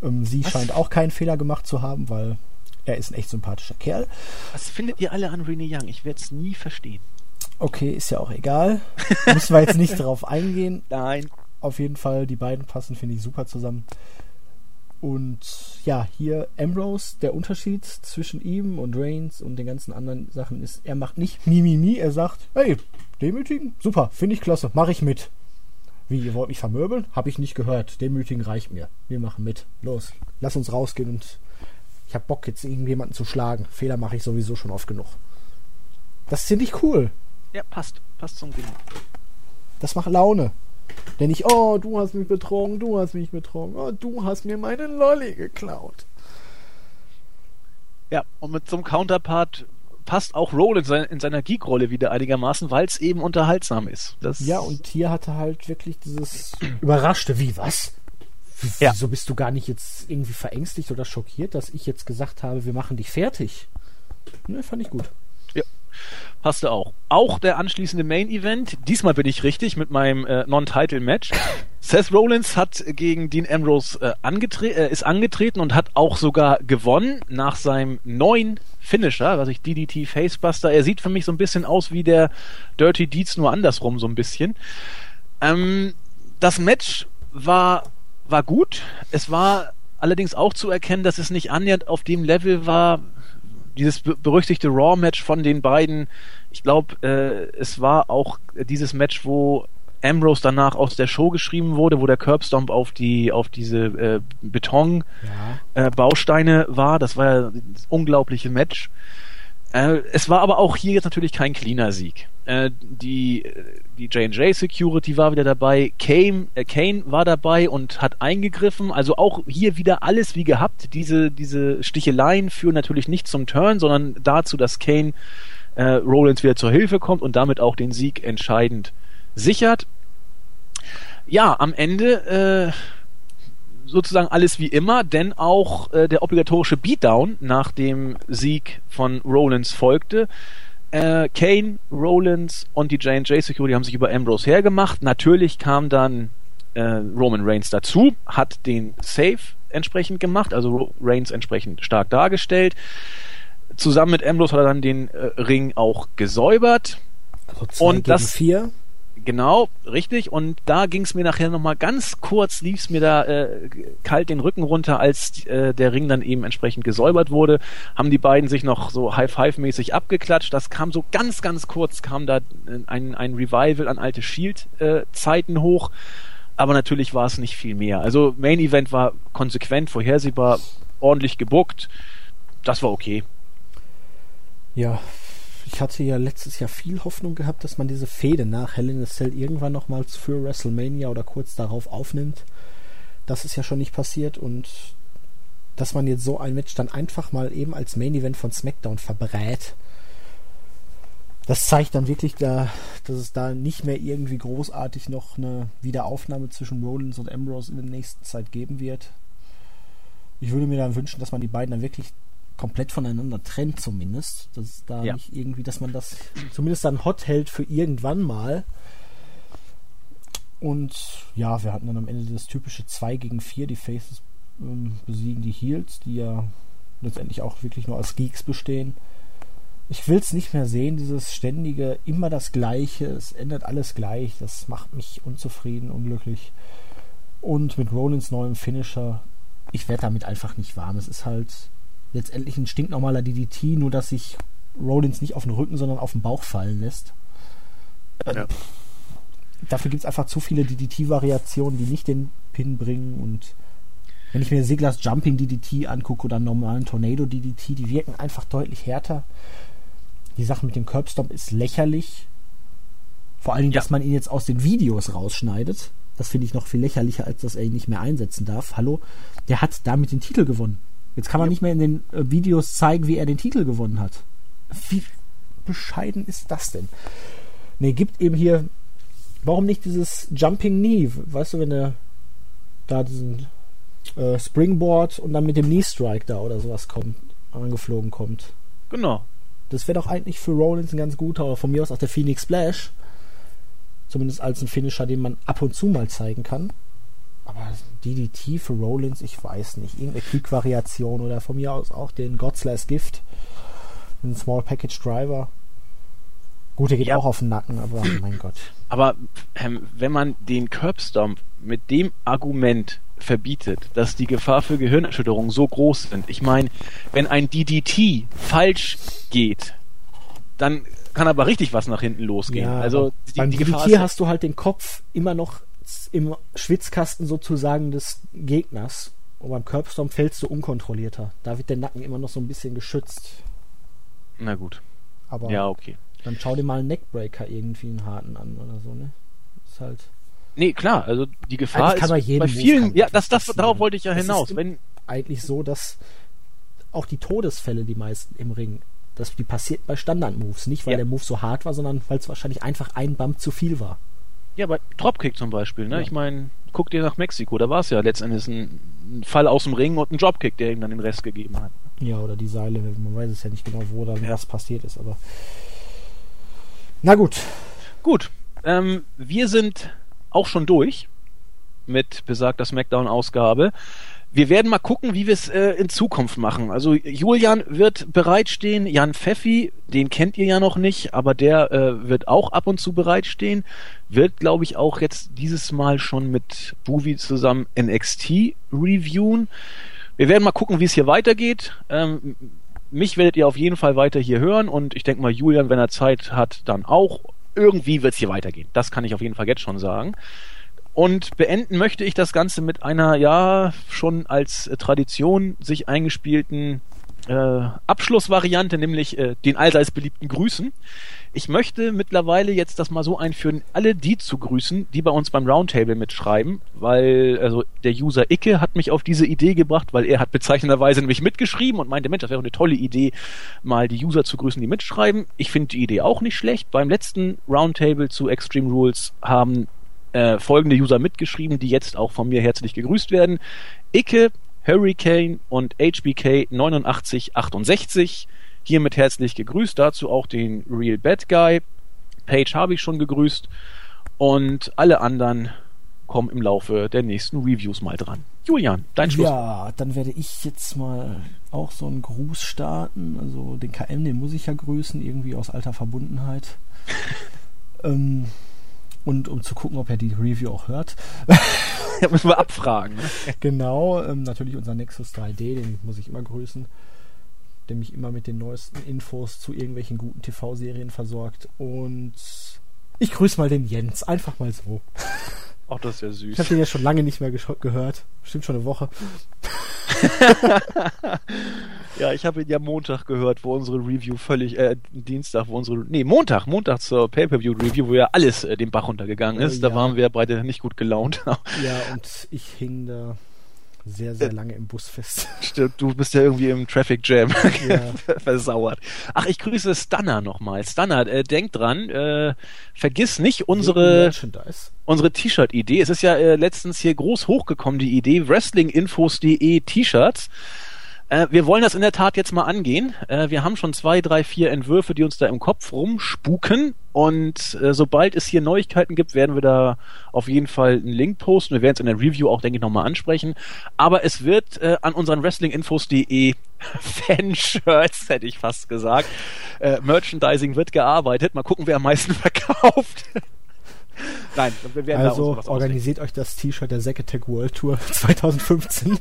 ähm, sie was? scheint auch keinen Fehler gemacht zu haben, weil er ist ein echt sympathischer Kerl. Was findet ihr alle an Renee Young? Ich werde es nie verstehen. Okay, ist ja auch egal. Müssen wir jetzt nicht darauf eingehen. Nein. Auf jeden Fall, die beiden passen, finde ich, super zusammen. Und ja, hier Ambrose, der Unterschied zwischen ihm und Reigns und den ganzen anderen Sachen ist, er macht nicht Mimimi, er sagt, hey, demütigen, super, finde ich klasse, mache ich mit. Wie, ihr wollt mich vermöbeln? Habe ich nicht gehört. Demütigen reicht mir. Wir machen mit. Los, lass uns rausgehen und ich habe Bock, jetzt irgendjemanden zu schlagen. Fehler mache ich sowieso schon oft genug. Das finde ich cool. Ja, passt. Passt zum Ding. Das macht Laune. Denn nicht, oh, du hast mich betrogen, du hast mich betrogen, oh, du hast mir meinen Lolli geklaut. Ja, und mit so einem Counterpart passt auch Rollins in seiner Geek-Rolle wieder einigermaßen, weil es eben unterhaltsam ist. Das ja, und hier hatte halt wirklich dieses überraschte, wie was? Ja. Wieso bist du gar nicht jetzt irgendwie verängstigt oder schockiert, dass ich jetzt gesagt habe, wir machen dich fertig? Ne, fand ich gut. Passte auch. Auch der anschließende Main Event, diesmal bin ich richtig mit meinem äh, Non-Title Match. Seth Rollins hat gegen Dean Ambrose äh, angetre äh, ist angetreten und hat auch sogar gewonnen nach seinem neuen Finisher, was ich DDT Facebuster. Er sieht für mich so ein bisschen aus wie der Dirty Deeds nur andersrum so ein bisschen. Ähm, das Match war war gut. Es war allerdings auch zu erkennen, dass es nicht annähernd auf dem Level war, dieses berüchtigte Raw-Match von den beiden, ich glaube, äh, es war auch dieses Match, wo Ambrose danach aus der Show geschrieben wurde, wo der Curbstomp auf die auf diese äh, Beton ja. äh, Bausteine war. Das war ja das unglaubliche Match. Äh, es war aber auch hier jetzt natürlich kein cleaner Sieg. Äh, die die J&J Security war wieder dabei, Kane, äh, Kane war dabei und hat eingegriffen. Also auch hier wieder alles wie gehabt. Diese diese Sticheleien führen natürlich nicht zum Turn, sondern dazu, dass Kane äh, Rollins wieder zur Hilfe kommt und damit auch den Sieg entscheidend sichert. Ja, am Ende äh, sozusagen alles wie immer, denn auch äh, der obligatorische Beatdown nach dem Sieg von Rollins folgte. Äh, Kane, Rollins und die J&J Security haben sich über Ambrose hergemacht. Natürlich kam dann äh, Roman Reigns dazu, hat den Save entsprechend gemacht, also Reigns entsprechend stark dargestellt. Zusammen mit Ambrose hat er dann den äh, Ring auch gesäubert. Also und das vier. Genau, richtig. Und da ging es mir nachher nochmal ganz kurz, lief es mir da äh, kalt den Rücken runter, als äh, der Ring dann eben entsprechend gesäubert wurde. Haben die beiden sich noch so High-Five-mäßig abgeklatscht. Das kam so ganz, ganz kurz, kam da ein, ein Revival an alte Shield-Zeiten hoch. Aber natürlich war es nicht viel mehr. Also Main Event war konsequent, vorhersehbar, ordentlich gebuckt. Das war okay. Ja, ich hatte ja letztes Jahr viel Hoffnung gehabt, dass man diese Fehde nach Hell in a Cell irgendwann nochmals für WrestleMania oder kurz darauf aufnimmt. Das ist ja schon nicht passiert und dass man jetzt so ein Match dann einfach mal eben als Main Event von SmackDown verbrät. Das zeigt dann wirklich, da, dass es da nicht mehr irgendwie großartig noch eine Wiederaufnahme zwischen Rollins und Ambrose in der nächsten Zeit geben wird. Ich würde mir dann wünschen, dass man die beiden dann wirklich komplett voneinander trennt zumindest. Dass da ja. nicht irgendwie, dass man das zumindest dann hot hält für irgendwann mal. Und ja, wir hatten dann am Ende das typische 2 gegen 4. Die Faces ähm, besiegen die Heels, die ja letztendlich auch wirklich nur als Geeks bestehen. Ich will es nicht mehr sehen, dieses ständige, immer das Gleiche, es ändert alles gleich, das macht mich unzufrieden, unglücklich. Und mit Rollins neuem Finisher, ich werde damit einfach nicht warm. Es ist halt letztendlich ein stinknormaler DDT, nur dass sich Rollins nicht auf den Rücken, sondern auf den Bauch fallen lässt. Ja. Dafür gibt es einfach zu viele DDT-Variationen, die nicht den Pin bringen und wenn ich mir Siglas Jumping DDT angucke oder einen normalen Tornado DDT, die wirken einfach deutlich härter. Die Sache mit dem Curbstomp ist lächerlich. Vor allen Dingen, ja. dass man ihn jetzt aus den Videos rausschneidet. Das finde ich noch viel lächerlicher, als dass er ihn nicht mehr einsetzen darf. Hallo, der hat damit den Titel gewonnen. Jetzt kann man ja. nicht mehr in den äh, Videos zeigen, wie er den Titel gewonnen hat. Wie bescheiden ist das denn? Ne, gibt eben hier. Warum nicht dieses Jumping Knee? Weißt du, wenn er da diesen äh, Springboard und dann mit dem Knee Strike da oder sowas kommt, angeflogen kommt. Genau. Das wäre doch eigentlich für Rollins ein ganz guter, oder von mir aus auch der Phoenix Splash. Zumindest als ein Finisher, den man ab und zu mal zeigen kann. Aber DDT für Rollins, ich weiß nicht. Irgendeine Quick-Variation oder von mir aus auch den Godslash Gift. Den Small Package Driver. Gut, der geht ja. auch auf den Nacken, aber mein Gott. Aber ähm, wenn man den Curbstomp mit dem Argument verbietet, dass die Gefahr für Gehirnerschütterung so groß sind. Ich meine, wenn ein DDT falsch geht, dann kann aber richtig was nach hinten losgehen. Ja, also die, beim die DDT Gefahr hast du halt den Kopf immer noch im Schwitzkasten sozusagen des Gegners. Und beim Curbstorm fällst du unkontrollierter. Da wird der Nacken immer noch so ein bisschen geschützt. Na gut. Aber ja, okay. Dann schau dir mal einen Neckbreaker irgendwie einen harten an oder so, ne? Ist halt. Nee, klar, also die Gefahr ist bei vielen, ja, das, das, darauf wollte ich ja hinaus. Wenn eigentlich so, dass auch die Todesfälle, die meisten im Ring, dass die passiert bei Standard-Moves, nicht weil ja. der Move so hart war, sondern weil es wahrscheinlich einfach ein Bump zu viel war. Ja, bei Dropkick zum Beispiel, ne? Ja. Ich meine, guck dir nach Mexiko, da war es ja letztendlich ein, ein, Fall aus dem Ring und ein Dropkick, der ihm dann den Rest gegeben hat. Ja, oder die Seile, man weiß es ja nicht genau, wo dann ja. was passiert ist, aber na gut. Gut. Ähm, wir sind auch schon durch mit besagter Smackdown-Ausgabe. Wir werden mal gucken, wie wir es äh, in Zukunft machen. Also Julian wird bereitstehen, Jan Pfeffi, den kennt ihr ja noch nicht, aber der äh, wird auch ab und zu bereitstehen. Wird, glaube ich, auch jetzt dieses Mal schon mit Buvi zusammen NXT reviewen. Wir werden mal gucken, wie es hier weitergeht. Ähm, mich werdet ihr auf jeden Fall weiter hier hören und ich denke mal, Julian, wenn er Zeit hat, dann auch irgendwie wird es hier weitergehen. Das kann ich auf jeden Fall jetzt schon sagen. Und beenden möchte ich das Ganze mit einer, ja, schon als Tradition sich eingespielten äh, Abschlussvariante, nämlich äh, den allseits beliebten Grüßen. Ich möchte mittlerweile jetzt das mal so einführen, alle die zu grüßen, die bei uns beim Roundtable mitschreiben, weil also der User Icke hat mich auf diese Idee gebracht, weil er hat bezeichnenderweise nämlich mitgeschrieben und meinte, Mensch, das wäre eine tolle Idee, mal die User zu grüßen, die mitschreiben. Ich finde die Idee auch nicht schlecht. Beim letzten Roundtable zu Extreme Rules haben äh, folgende User mitgeschrieben, die jetzt auch von mir herzlich gegrüßt werden. Icke, Hurricane und HBK 8968 Hiermit herzlich gegrüßt. Dazu auch den Real Bad Guy. Page habe ich schon gegrüßt. Und alle anderen kommen im Laufe der nächsten Reviews mal dran. Julian, dein Schluss. Ja, dann werde ich jetzt mal auch so einen Gruß starten. Also den KM, den muss ich ja grüßen, irgendwie aus alter Verbundenheit. ähm, und um zu gucken, ob er die Review auch hört. ja, müssen wir abfragen. Ne? Genau, ähm, natürlich unser Nexus 3D, den muss ich immer grüßen der mich immer mit den neuesten Infos zu irgendwelchen guten TV-Serien versorgt. Und ich grüße mal den Jens, einfach mal so. Ach, das ist ja süß. Ich habe den ja schon lange nicht mehr gehört. Bestimmt schon eine Woche. ja, ich habe ihn ja Montag gehört, wo unsere Review völlig, äh, Dienstag, wo unsere, nee, Montag, Montag zur Pay-Per-View-Review, wo ja alles äh, den Bach runtergegangen ist. Äh, ja. Da waren wir beide nicht gut gelaunt. ja, und ich hing da sehr, sehr lange im Bus fest. Stimmt, du bist ja irgendwie im Traffic Jam ja. versauert. Ach, ich grüße Stunner nochmal. Stunner, äh, denk dran, äh, vergiss nicht unsere unsere T-Shirt-Idee. Es ist ja äh, letztens hier groß hochgekommen, die Idee, wrestlinginfos.de T-Shirts. Äh, wir wollen das in der Tat jetzt mal angehen. Äh, wir haben schon zwei, drei, vier Entwürfe, die uns da im Kopf rumspuken. Und äh, sobald es hier Neuigkeiten gibt, werden wir da auf jeden Fall einen Link posten. Wir werden es in der Review auch, denke ich, nochmal ansprechen. Aber es wird äh, an unseren wrestlinginfos.de Fanshirts, hätte ich fast gesagt. Äh, Merchandising wird gearbeitet. Mal gucken, wer am meisten verkauft. Nein, wir werden also da organisiert ausdenken. euch das T-Shirt der Zack Attack World Tour 2015.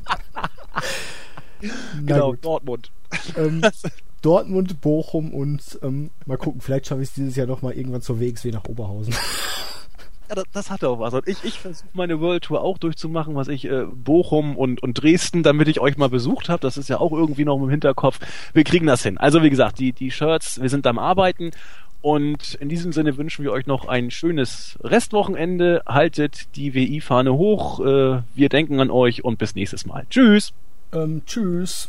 genau, Dortmund. Ähm, Dortmund, Bochum und ähm, mal gucken, vielleicht schaffe ich es dieses Jahr noch mal irgendwann zur WXW nach Oberhausen. Ja, das, das hat auch was. Und ich, ich versuche meine World Tour auch durchzumachen, was ich äh, Bochum und, und Dresden, damit ich euch mal besucht habe. Das ist ja auch irgendwie noch im Hinterkopf. Wir kriegen das hin. Also wie gesagt, die, die Shirts, wir sind am Arbeiten. Und in diesem Sinne wünschen wir euch noch ein schönes Restwochenende. Haltet die WI-Fahne hoch. Äh, wir denken an euch und bis nächstes Mal. Tschüss. Ähm, tschüss.